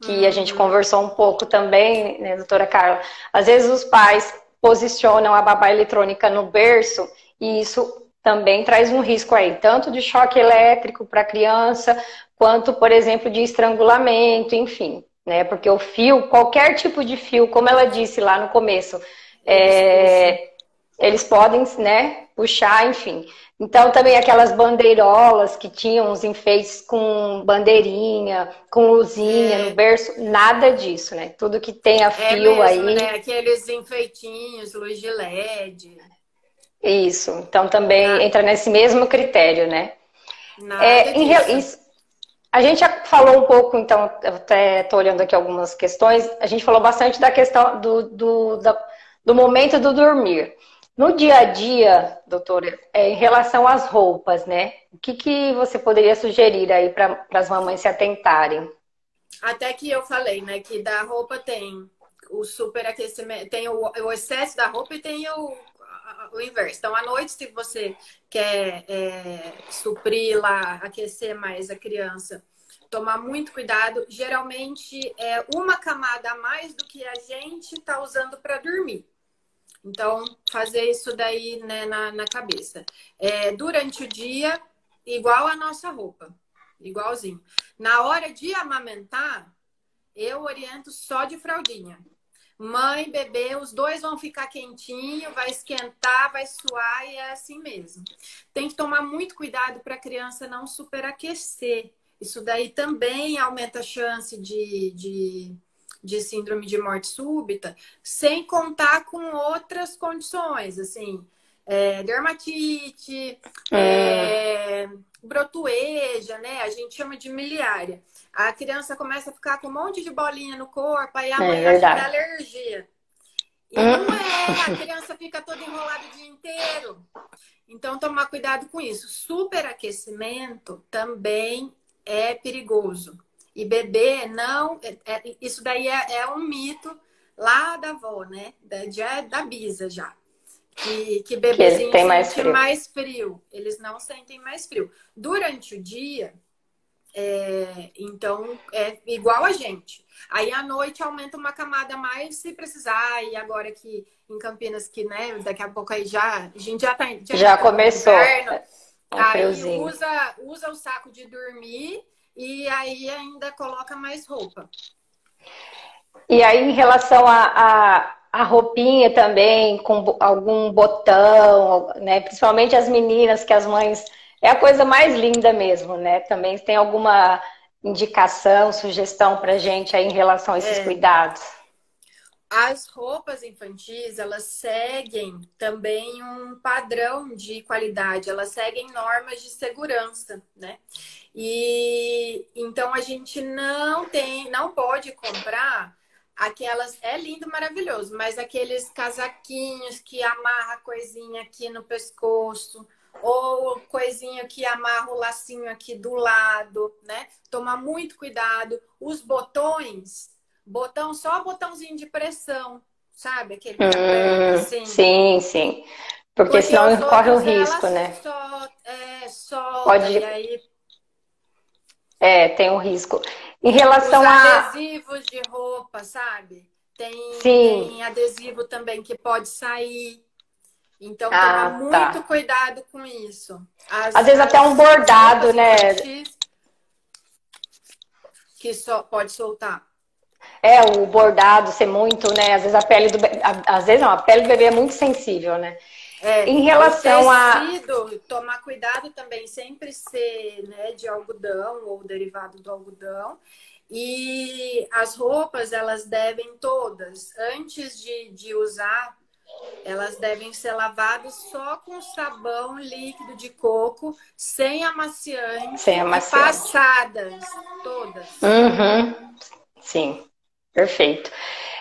B: que a gente
A: Uhum.
B: conversou um pouco também, né, doutora Carla? Às vezes os pais posicionam a babá eletrônica no berço e isso também traz um risco aí, tanto de choque elétrico para a criança, quanto, por exemplo, de estrangulamento, enfim, né? Porque o fio, qualquer tipo de fio, como ela disse lá no começo, é, eles podem, né, puxar, enfim. Então, também aquelas bandeirolas que tinham os enfeites com bandeirinha, com luzinha é. no berço, nada disso, né? Tudo que tem a é fio é mesmo, aí.
A: Né? Aqueles enfeitinhos, luz de LED.
B: Isso. Então, também nada. entra nesse mesmo critério, né? Nada é, em, a gente já falou um pouco, então, eu até estou olhando aqui algumas questões, a gente falou bastante da questão do, do, da, do momento do dormir. No dia a dia, doutora, é, em relação às roupas, né? O que, que você poderia sugerir aí para as mamães se atentarem?
A: Até que eu falei, né? Que da roupa tem o superaquecimento, tem o, o excesso da roupa e tem o, o inverso. Então, à noite, se você quer é, suprir lá, aquecer mais a criança, tomar muito cuidado. Geralmente é uma camada a mais do que a gente está usando para dormir. Então, fazer isso daí né, na, na cabeça. É, durante o dia, igual a nossa roupa, igualzinho. Na hora de amamentar, eu oriento só de fraldinha. Mãe, bebê, os dois vão ficar quentinho, vai esquentar, vai suar e é assim mesmo. Tem que tomar muito cuidado para a criança não superaquecer. Isso daí também aumenta a chance de, de de síndrome de morte súbita, sem contar com outras condições, assim, é, dermatite, é. É, brotueja, né? A gente chama de miliária. A criança começa a ficar com um monte de bolinha no corpo, aí a é mãe acha que é alergia. E hum. não é, a criança fica toda enrolada o dia inteiro. Então, tomar cuidado com isso. Superaquecimento também é perigoso. E bebê não. É, é, isso daí é, é, um mito lá da avó, né? Da, já, da bisa já. Que, que bebezinho
B: que mais frio.
A: mais frio. Eles não sentem mais frio. Durante o dia, é, então é igual a gente. Aí à noite aumenta uma camada mais se precisar. E agora que em Campinas, que né, daqui a pouco aí já. A gente já tá.
B: Já, já tá começou. Inverno, é,
A: aí usa, usa o saco de dormir e aí ainda coloca mais roupa.
B: E aí, em relação a, a, a, roupinha também, com algum botão, né? Principalmente as meninas, que as mães. É a coisa mais linda mesmo, né? Também tem alguma indicação, sugestão pra gente aí em relação a esses é. cuidados?
A: As roupas infantis, elas seguem também um padrão de qualidade, elas seguem normas de segurança, né? E então a gente não tem, não pode comprar aquelas, é lindo, maravilhoso, mas aqueles casaquinhos que amarra coisinha aqui no pescoço, ou coisinha que amarra o lacinho aqui do lado, né? Tomar muito cuidado. Os botões, botão, só botãozinho de pressão, sabe? Aquele que
B: hum, assim. Sim, sim. Porque, Porque senão corre o risco, né?
A: Só, é,
B: Pode...
A: e aí
B: é, tem um risco. Em relação
A: Os
B: a.
A: adesivos de roupa, sabe? Tem, tem adesivo também que pode sair. Então, ah, tá. muito cuidado com isso.
B: As, Às vezes até um bordado, né?
A: Que só pode soltar.
B: É, o bordado ser muito, né? Às vezes a pele do às vezes não, a pele do bebê é muito sensível, né?
A: É, em relação a tecido, tomar cuidado também sempre ser né, de algodão ou derivado do algodão. E as roupas, elas devem todas, antes de, de usar, elas devem ser lavadas só com sabão líquido de coco, sem amaciante,
B: sem amaciante.
A: passadas, todas.
B: Uhum. Sim, perfeito.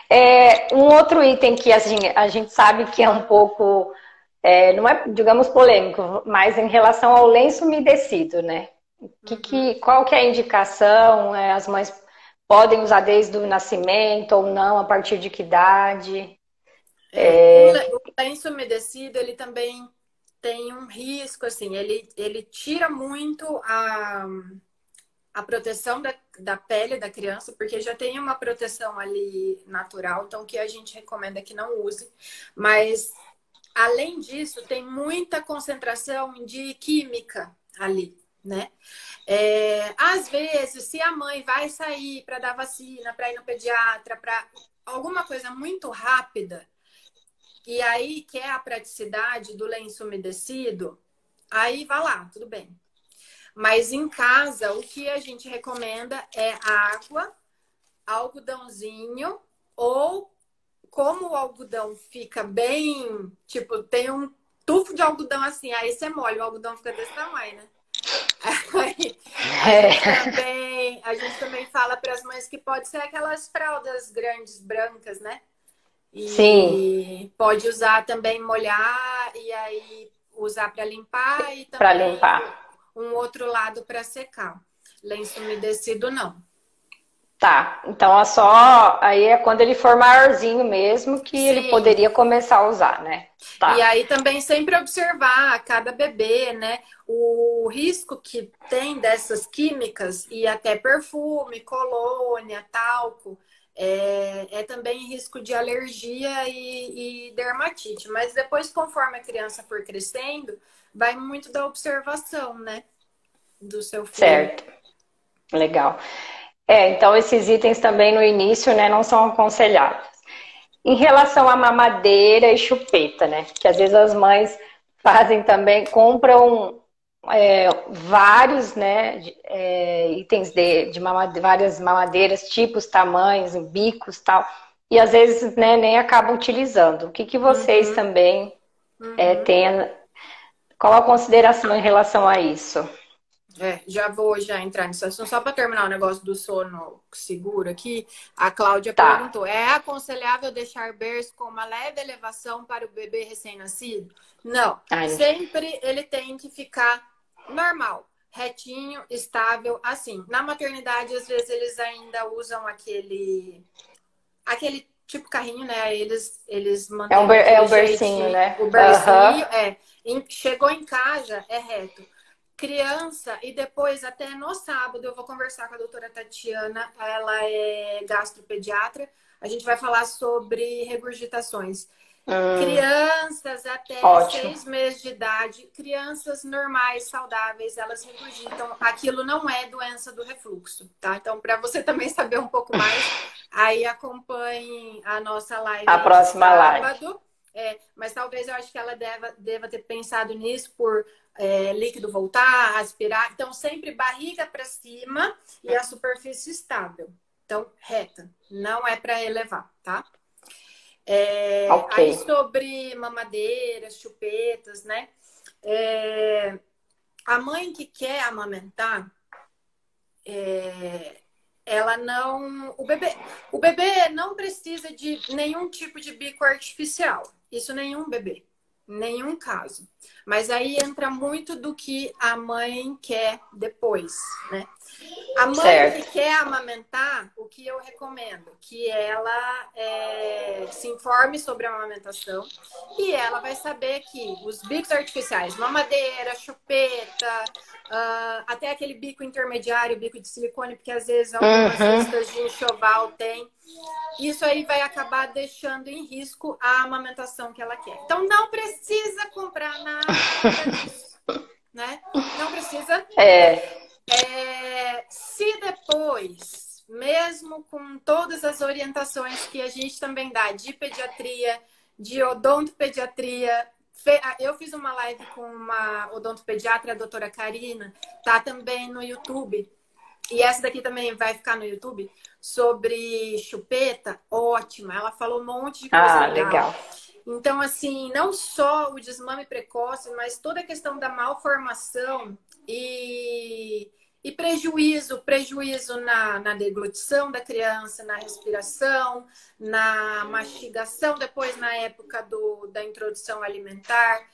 B: É, um outro item que assim, a gente sabe que é um pouco é, não é, digamos, polêmico, mas em relação ao lenço umedecido, né? Que, que, uhum. qual que é a indicação? É, as mães podem usar desde o nascimento ou não? A partir de que idade?
A: É, é... O lenço umedecido, ele também tem um risco, assim, ele, ele tira muito a, a proteção da, da pele da criança, porque já tem uma proteção ali natural, então que a gente recomenda que não use. Mas além disso, tem muita concentração de química ali, né? É, às vezes, se a mãe vai sair para dar vacina, para ir no pediatra, para alguma coisa muito rápida, e aí quer a praticidade do lenço umedecido, aí vai lá, tudo bem. Mas em casa, o que a gente recomenda é água, algodãozinho, ou como o algodão fica bem, tipo, tem um tufo de algodão assim, aí você molha, o algodão fica desse tamanho, né? Aí, a, é. gente também, a gente também fala para as mães que pode ser aquelas fraldas grandes, brancas, né? E Sim. pode usar também molhar e aí usar para limpar e também
B: para limpar.
A: um outro lado para secar. Lenço umedecido não.
B: Tá, então é só aí é quando ele for maiorzinho mesmo que Sim. ele poderia começar a usar, né?
A: Tá. E aí também sempre observar cada bebê, né? O risco que tem dessas químicas e até perfume, colônia, talco, é, é também risco de alergia e, e dermatite. Mas depois, conforme a criança for crescendo, vai muito da observação, né? Do seu filho.
B: Certo. Legal. É, então esses itens também no início, né, não são aconselháveis. Em relação à mamadeira e chupeta, né, que às vezes as mães fazem também, compram é, vários, né, é, itens de, de mamade, várias mamadeiras, tipos, tamanhos, bicos, tal, e às vezes, né, nem acabam utilizando. O que, que vocês uhum. também uhum. É, têm? Qual a consideração em relação a isso?
A: É, já vou já entrar nisso. Só para terminar o negócio do sono seguro aqui, a Cláudia tá. perguntou: é aconselhável deixar berço com uma leve elevação para o bebê recém-nascido? Não. Ai, Sempre ele tem que ficar normal, retinho, estável, assim. Na maternidade, às vezes, eles ainda usam aquele. aquele tipo carrinho, né? Eles, eles
B: mantêm. É um, é um bercinho, né?
A: O bercinho, uhum. é. Chegou em casa, é reto criança e depois até no sábado eu vou conversar com a doutora Tatiana, ela é gastropediatra. A gente vai falar sobre regurgitações. Hum, crianças até ótimo. seis meses de idade, crianças normais, saudáveis, elas regurgitam. Aquilo não é doença do refluxo, tá? Então, para você também saber um pouco mais, aí acompanhe a nossa live.
B: A próxima sábado. live.
A: É, mas talvez eu acho que ela deva, deva ter pensado nisso por é, líquido voltar, aspirar. Então, sempre barriga para cima e a superfície estável. Então, reta. Não é para elevar, tá? É, okay. Aí, sobre mamadeiras, chupetas, né? É, a mãe que quer amamentar, é, ela não. O bebê, o bebê não precisa de nenhum tipo de bico artificial. Isso nenhum bebê, nenhum caso. Mas aí entra muito do que a mãe quer depois, né? A mãe certo. que quer amamentar, o que eu recomendo? Que ela é, se informe sobre a amamentação e ela vai saber que os bicos artificiais, mamadeira, chupeta, uh, até aquele bico intermediário, bico de silicone, porque às vezes algumas uhum. listas de enxoval tem. Isso aí vai acabar deixando em risco a amamentação que ela quer. Então não precisa comprar nada né? Não precisa.
B: É.
A: É, se depois, mesmo com todas as orientações que a gente também dá de pediatria, de odontopediatria, eu fiz uma live com uma odontopediatra, a doutora Karina, tá também no YouTube. E essa daqui também vai ficar no YouTube sobre chupeta, ótima. Ela falou um monte de coisa ah, legal. legal. Então, assim, não só o desmame precoce, mas toda a questão da malformação e e prejuízo, prejuízo na, na deglutição da criança, na respiração, na mastigação, depois na época do, da introdução alimentar,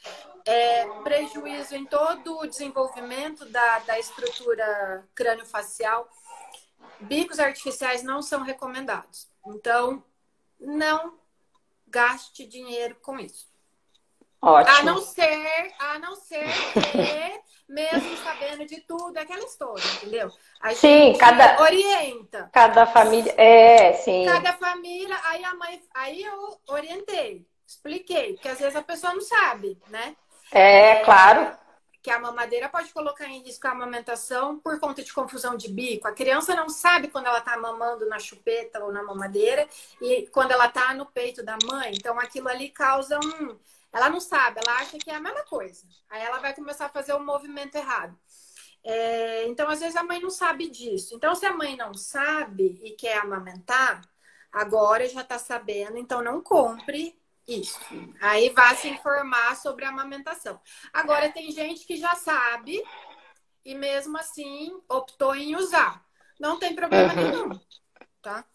A: é, prejuízo em todo o desenvolvimento da, da estrutura crânio-facial. Bicos artificiais não são recomendados. Então, não gaste dinheiro com isso.
B: Ótimo.
A: A não ser, a não ser que mesmo sabendo de tudo, aquela história, entendeu?
B: A sim, cada
A: orienta.
B: Cada família, é, sim.
A: Cada família, aí a mãe, aí eu orientei, expliquei, porque às vezes a pessoa não sabe, né?
B: É, é claro
A: que a mamadeira pode colocar em risco a amamentação por conta de confusão de bico. A criança não sabe quando ela está mamando na chupeta ou na mamadeira e quando ela está no peito da mãe. Então aquilo ali causa um. Ela não sabe, ela acha que é a mesma coisa. Aí ela vai começar a fazer o um movimento errado. É... então, às vezes, a mãe não sabe disso. Então, se a mãe não sabe e quer amamentar, agora já está sabendo, então não compre isso. Aí vai se informar sobre a amamentação. Agora, tem gente que já sabe e mesmo assim optou em usar. Não tem problema uhum. nenhum, tá?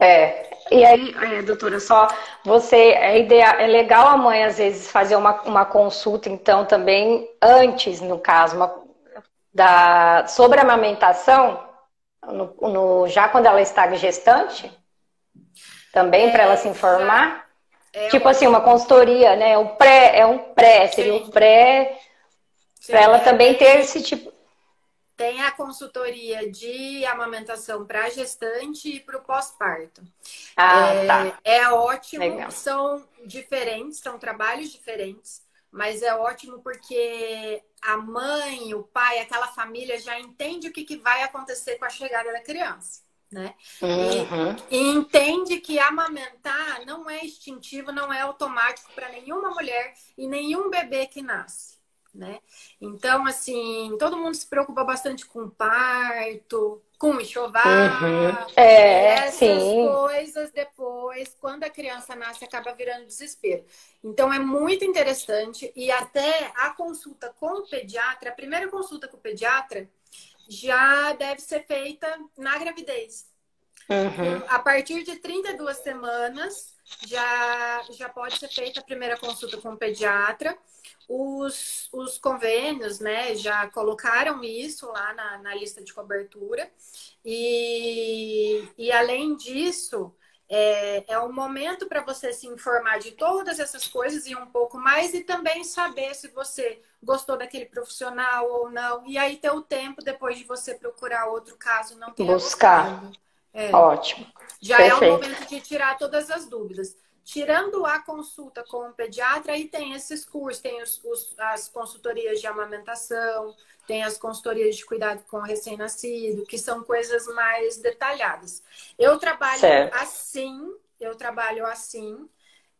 B: É, e aí, é, doutora, só você, é, ideia, é legal a mãe às vezes fazer uma, uma consulta, então, também antes, no caso, uma, da, sobre a amamentação, no, no, já quando ela está gestante, também é, para ela se informar. É tipo assim, uma consultoria, né? O pré, é um pré, seria Sim. o pré para ela também ter esse tipo.
A: Tem a consultoria de amamentação para gestante e para o pós-parto.
B: Ah,
A: é,
B: tá.
A: É ótimo, Legal. são diferentes, são trabalhos diferentes, mas é ótimo porque a mãe, o pai, aquela família já entende o que, que vai acontecer com a chegada da criança né? Uhum. E, e, entende que amamentar não é instintivo, não é automático para nenhuma mulher e nenhum bebê que nasce, né? Então, assim, todo mundo se preocupa bastante com parto, com enxoval,
B: uhum. é,
A: essas sim. coisas depois, quando a criança nasce, acaba virando desespero. Então, é muito interessante e até a consulta com o pediatra, a primeira consulta com o pediatra, já deve ser feita na gravidez.
B: Uhum.
A: A partir de 32 semanas, já, já pode ser feita a primeira consulta com o pediatra. Os, os convênios, né, já colocaram isso lá na, na lista de cobertura. E, e além disso, é, é um momento para você se informar de todas essas coisas e um pouco mais, e também saber se você gostou daquele profissional ou não. E aí ter o tempo depois de você procurar outro caso não ter
B: Buscar. É. Ótimo.
A: Já Perfeito. é o momento de tirar todas as dúvidas. Tirando a consulta com o pediatra, aí tem esses cursos, tem os, os, as consultorias de amamentação, tem as consultorias de cuidado com o recém-nascido, que são coisas mais detalhadas. Eu trabalho certo. assim, eu trabalho assim,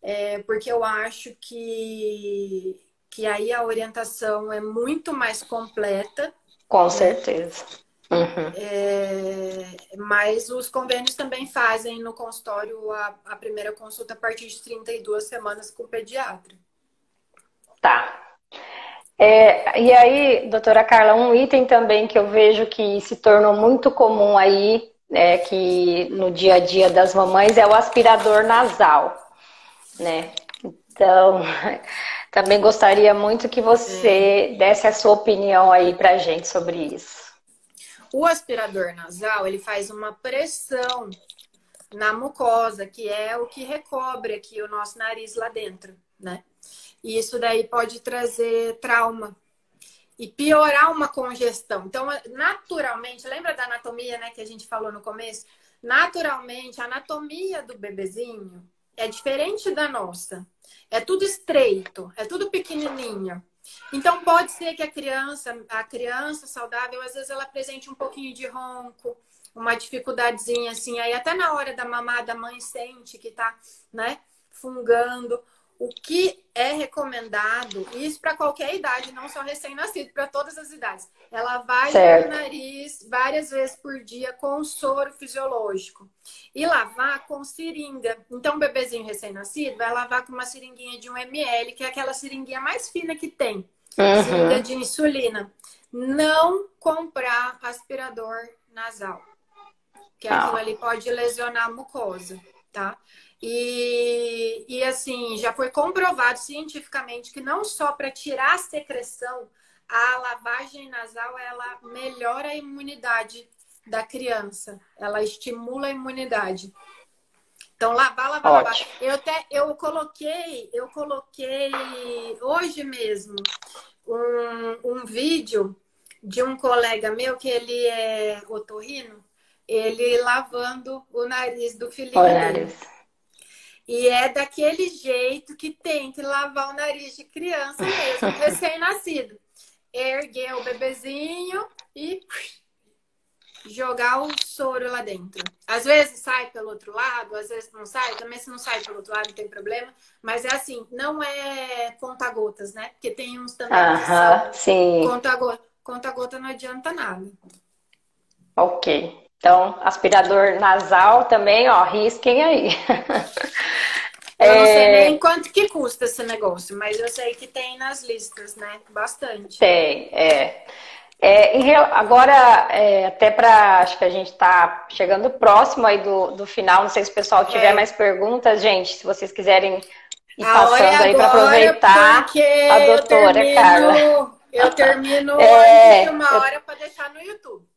A: é, porque eu acho que, que aí a orientação é muito mais completa.
B: Com né?
A: Uhum. É, mas os convênios também fazem no consultório a, a primeira consulta a partir de 32 semanas com o pediatra.
B: Tá. É, e aí, doutora Carla, um item também que eu vejo que se tornou muito comum aí, né, que no dia a dia das mamães, é o aspirador nasal, né? Então, também gostaria muito que você desse a sua opinião aí pra gente sobre isso.
A: O aspirador nasal, ele faz uma pressão na mucosa, que é o que recobre aqui o nosso nariz lá dentro, né? E isso daí pode trazer trauma e piorar uma congestão. Então, naturalmente, lembra da anatomia, né, que a gente falou no começo? Naturalmente, a anatomia do bebezinho é diferente da nossa. É tudo estreito, é tudo pequenininho. Então, pode ser que a criança, a criança saudável, às vezes ela apresente um pouquinho de ronco, uma dificuldadezinha assim, aí até na hora da mamada a mãe sente que tá, né, fungando o que é recomendado, isso para qualquer idade, não só recém-nascido, para todas as idades. Ela vai no nariz várias vezes por dia com soro fisiológico e lavar com seringa. Então, o bebezinho recém-nascido vai lavar com uma seringuinha de 1 ml, que é aquela seringuinha mais fina que tem, uhum. seringa de insulina. Não comprar aspirador nasal, que aquilo ali pode lesionar a mucosa, tá? E, e assim, já foi comprovado cientificamente que não só para tirar a secreção, a lavagem nasal ela melhora a imunidade da criança, ela estimula a imunidade. Então, lavar, lavar, Ótimo. lavar. Eu até eu coloquei, eu coloquei hoje mesmo. um, um vídeo de um colega meu que ele é otorrino, ele lavando o nariz do filhinho dele. E é daquele jeito que tem que lavar o nariz de criança mesmo, recém-nascido. Erguer o bebezinho e jogar o soro lá dentro. Às vezes sai pelo outro lado, às vezes não sai. Também se não sai pelo outro lado não tem problema. Mas é assim, não é conta-gotas, né? Porque tem uns também que são
B: sim.
A: conta-gota. Conta-gota não adianta nada.
B: Ok. Então, aspirador nasal também, ó, risquem aí.
A: Eu não sei nem quanto que custa esse negócio, mas eu sei que tem nas listas, né? Bastante.
B: Tem, é. É, em, agora, é, até para. Acho que a gente está chegando próximo aí do, do final. Não sei se o pessoal tiver
A: É.
B: mais perguntas, gente. Se vocês quiserem ir
A: A é
B: passando aí para
A: agora,
B: aproveitar a doutora
A: eu termino,
B: Carla.
A: Eu termino
B: É,
A: uma hora para deixar no YouTube.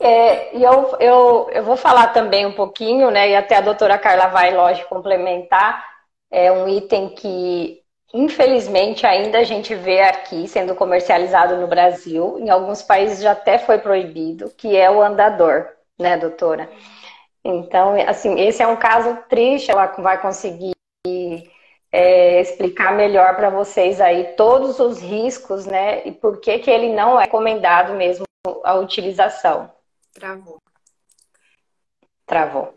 B: É, e eu, eu, eu vou falar também um pouquinho, né? E até a doutora Carla vai, lógico, complementar. É um item que, infelizmente, ainda a gente vê aqui sendo comercializado no Brasil. Em alguns países já até foi proibido, que é o andador, né, doutora? Então, assim, esse é um caso triste. Ela vai conseguir é, explicar melhor para vocês aí todos os riscos, né? E por que que ele não é recomendado mesmo a utilização.
A: Travou.
B: Travou.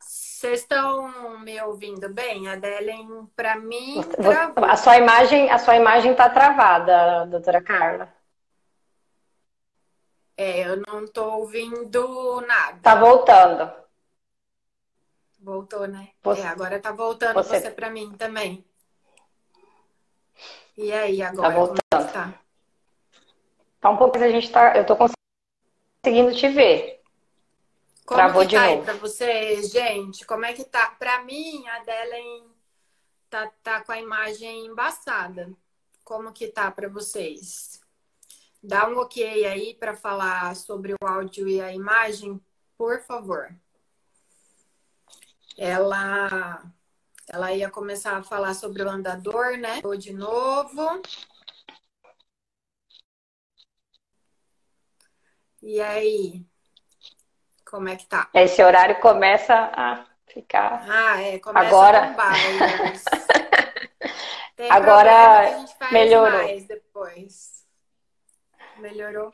A: Vocês estão me ouvindo bem? A Delen, para mim,
B: Vo-
A: travou.
B: A sua imagem, a sua imagem tá travada, doutora Carla.
A: É, eu não tô ouvindo nada.
B: Tá voltando.
A: Voltou, né?
B: Você-
A: É, agora tá voltando
B: você-
A: você, para mim também. E aí, agora,
B: Tá voltando.
A: é tá?
B: Tá um pouco, a gente tá, eu tô conseguindo te ver.
A: Como
B: Travou
A: que
B: de
A: tá
B: novo.
A: pra vocês, gente? Como é que tá? Pra mim, a Delen tá, tá com a imagem embaçada. Como que tá pra vocês? Dá um ok aí pra falar sobre o áudio e a imagem, por favor. Ela, ela ia começar a falar sobre o andador, né? Vou de novo. E aí? Como é que tá?
B: Esse horário começa a ficar.
A: Ah, é, começa
B: Agora-
A: a bombar. Eles. Tem
B: Agora
A: a gente faz
B: melhorou.
A: mais depois. Melhorou.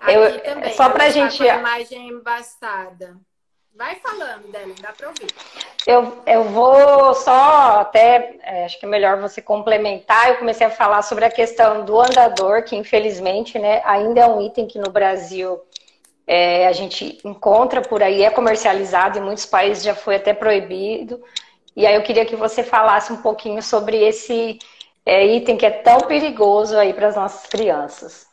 A: Aqui
B: Eu-
A: também.
B: só pra gente-
A: com a imagem embaçada. Vai falando, Delen, dá pra ouvir.
B: Eu, eu vou só até, é, acho que é melhor você complementar. Eu comecei a falar sobre a questão do andador, que infelizmente, né, ainda é um item que no Brasil é, a gente encontra por aí, é comercializado, em muitos países já foi até proibido. E aí eu queria que você falasse um pouquinho sobre esse é, item que é tão perigoso aí para as nossas crianças.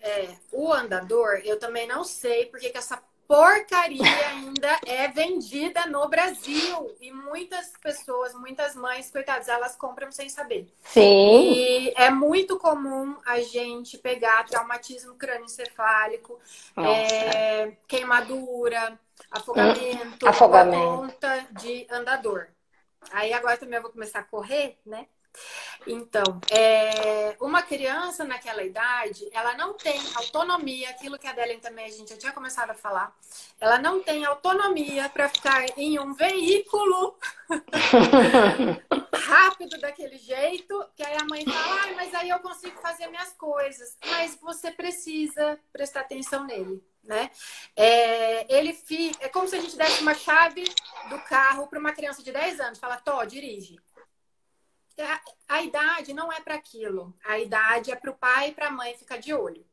A: É, o andador, eu também não sei porque que essa porcaria ainda é vendida no Brasil. E muitas pessoas, muitas mães, coitadas, elas compram sem saber.
B: Sim,
A: E é muito comum a gente pegar traumatismo crânioencefálico, é, queimadura, afogamento,
B: afogamento.
A: por conta de andador. Aí agora também eu vou começar a correr, né? Então, é, uma criança naquela idade, ela não tem autonomia, aquilo que a Delen também a gente já tinha começado a falar, ela não tem autonomia para ficar em um veículo rápido daquele jeito, que aí a mãe fala, ah, mas aí eu consigo fazer minhas coisas. Mas você precisa prestar atenção nele, né? É, ele fica, é como se a gente desse uma chave do carro para uma criança de 10 anos, fala, Tó, dirige. A, a idade não é para aquilo. A idade é para o pai e para a mãe ficar de olho.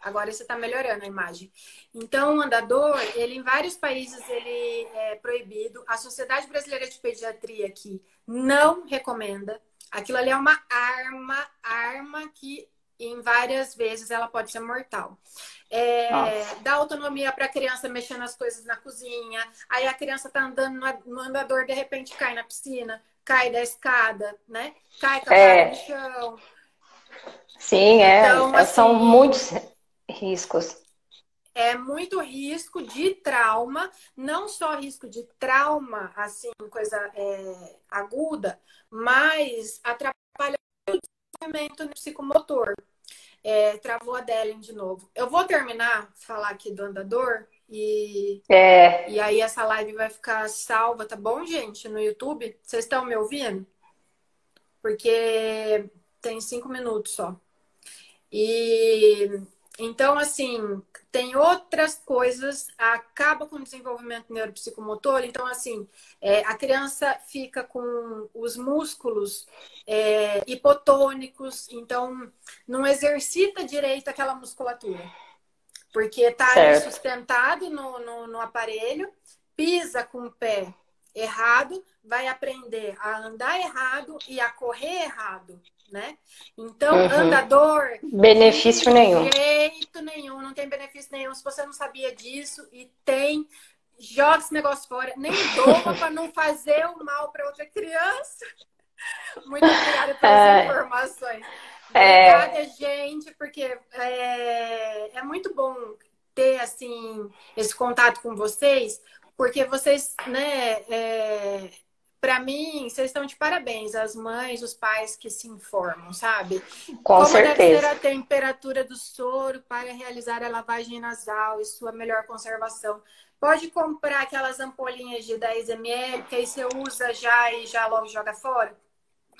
A: Agora você está melhorando a imagem. Então, o andador, ele em vários países ele é proibido. A Sociedade Brasileira de Pediatria aqui não recomenda. Aquilo ali é uma arma, arma que em várias vezes ela pode ser mortal. É, dá autonomia para a criança mexer nas coisas na cozinha. Aí a criança tá andando no andador, de repente cai na piscina, cai da escada, né? Cai com a
B: É.
A: no chão.
B: Sim, é,
A: Então,
B: é, são
A: assim,
B: muitos riscos.
A: é muito risco de trauma, não só risco de trauma, assim, coisa é, aguda, mas atrapalha o desenvolvimento psicomotor. É, travou a Delen de novo. Eu vou terminar falar aqui do andador e, é. e aí essa live vai ficar salva, tá bom, gente? No YouTube. Vocês estão me ouvindo? Porque tem cinco minutos só. E então, assim, tem outras coisas, acaba com o desenvolvimento neuropsicomotor. Então, assim, é, a criança fica com os músculos é, hipotônicos, então não exercita direito aquela musculatura porque está sustentado no, no, no aparelho, pisa com o pé errado, vai aprender a andar errado e a correr errado, né? Então, uhum. andador.
B: Benefício nenhum.
A: Jeito nenhum, não tem benefício nenhum. Se você não sabia disso e tem, joga esse negócio fora. Nem doa para não fazer o mal para outra criança. Muito obrigada pelas é... informações. É. Obrigada, é... gente, porque é, é muito bom ter assim esse contato com vocês, porque vocês, né, é, para mim, vocês estão de parabéns, as mães, os pais que se informam, sabe?
B: Com Como certeza. deve ser
A: a temperatura do soro para realizar a lavagem nasal e sua melhor conservação. Pode comprar aquelas ampolinhas de 10 ml, que aí você usa já e já logo joga fora.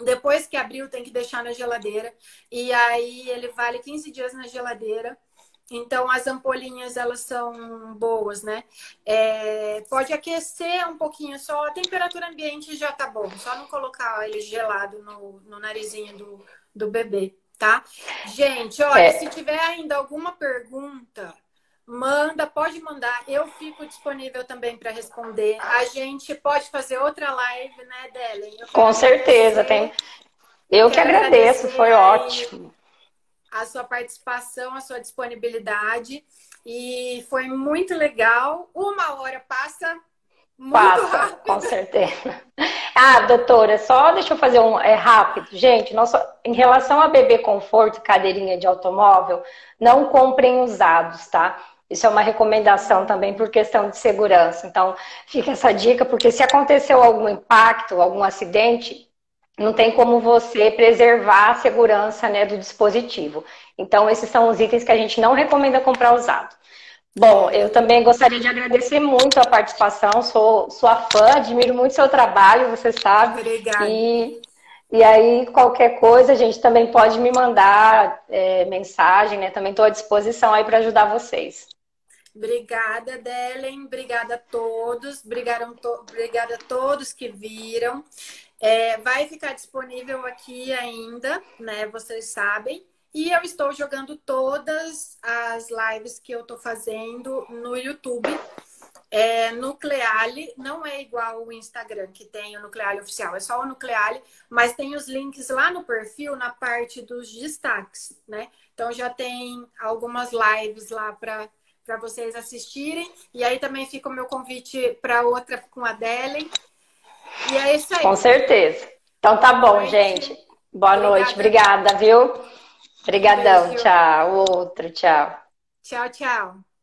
A: Depois que abriu, tem que deixar na geladeira. E aí ele vale 15 dias na geladeira. Então, as ampolinhas, elas são boas, né? É, pode aquecer um pouquinho só, a temperatura ambiente já tá bom. Só não colocar ele gelado no, no narizinho do, do bebê, tá? Gente, olha, é. se tiver ainda alguma pergunta, manda, pode mandar. Eu fico disponível também para responder. A gente pode fazer outra live, né, Delen?
B: Com certeza, tem. Eu que agradeço, foi ótimo
A: a sua participação, a sua disponibilidade. E foi muito legal. Uma hora passa muito passa, rápido.
B: Com certeza. Ah, doutora, só deixa eu fazer um é rápido. Gente, nossa, em relação a bebê conforto, cadeirinha de automóvel, não comprem usados, tá? Isso é uma recomendação também por questão de segurança. Então, fica essa dica, porque se aconteceu algum impacto, algum acidente, não tem como você preservar a segurança né, do dispositivo. Então, esses são os itens que a gente não recomenda comprar usado. Bom, eu também gostaria de agradecer muito a participação, sou sua fã, admiro muito seu trabalho, você sabe.
A: Obrigada.
B: E, e aí, qualquer coisa, a gente também pode me mandar é, mensagem, né? Também estou à disposição aí para ajudar vocês.
A: Obrigada, Delen. Obrigada a todos. To... Obrigada a todos que viram. É, vai ficar disponível aqui ainda, né? Vocês sabem. E eu estou jogando todas as lives que eu estou fazendo no YouTube. É, Nucleale não é igual o Instagram, que tem o Nucleale oficial, é só o Nucleale, mas tem os links lá no perfil, na parte dos destaques, né? Então já tem algumas lives lá para para vocês assistirem. E aí também fica o meu convite para outra com a Delen. E é isso aí.
B: Com certeza. Então tá bom, noite. gente. Boa Obrigada. noite. Obrigada, viu? Obrigadão. Tchau. Outro, tchau.
A: Tchau, tchau.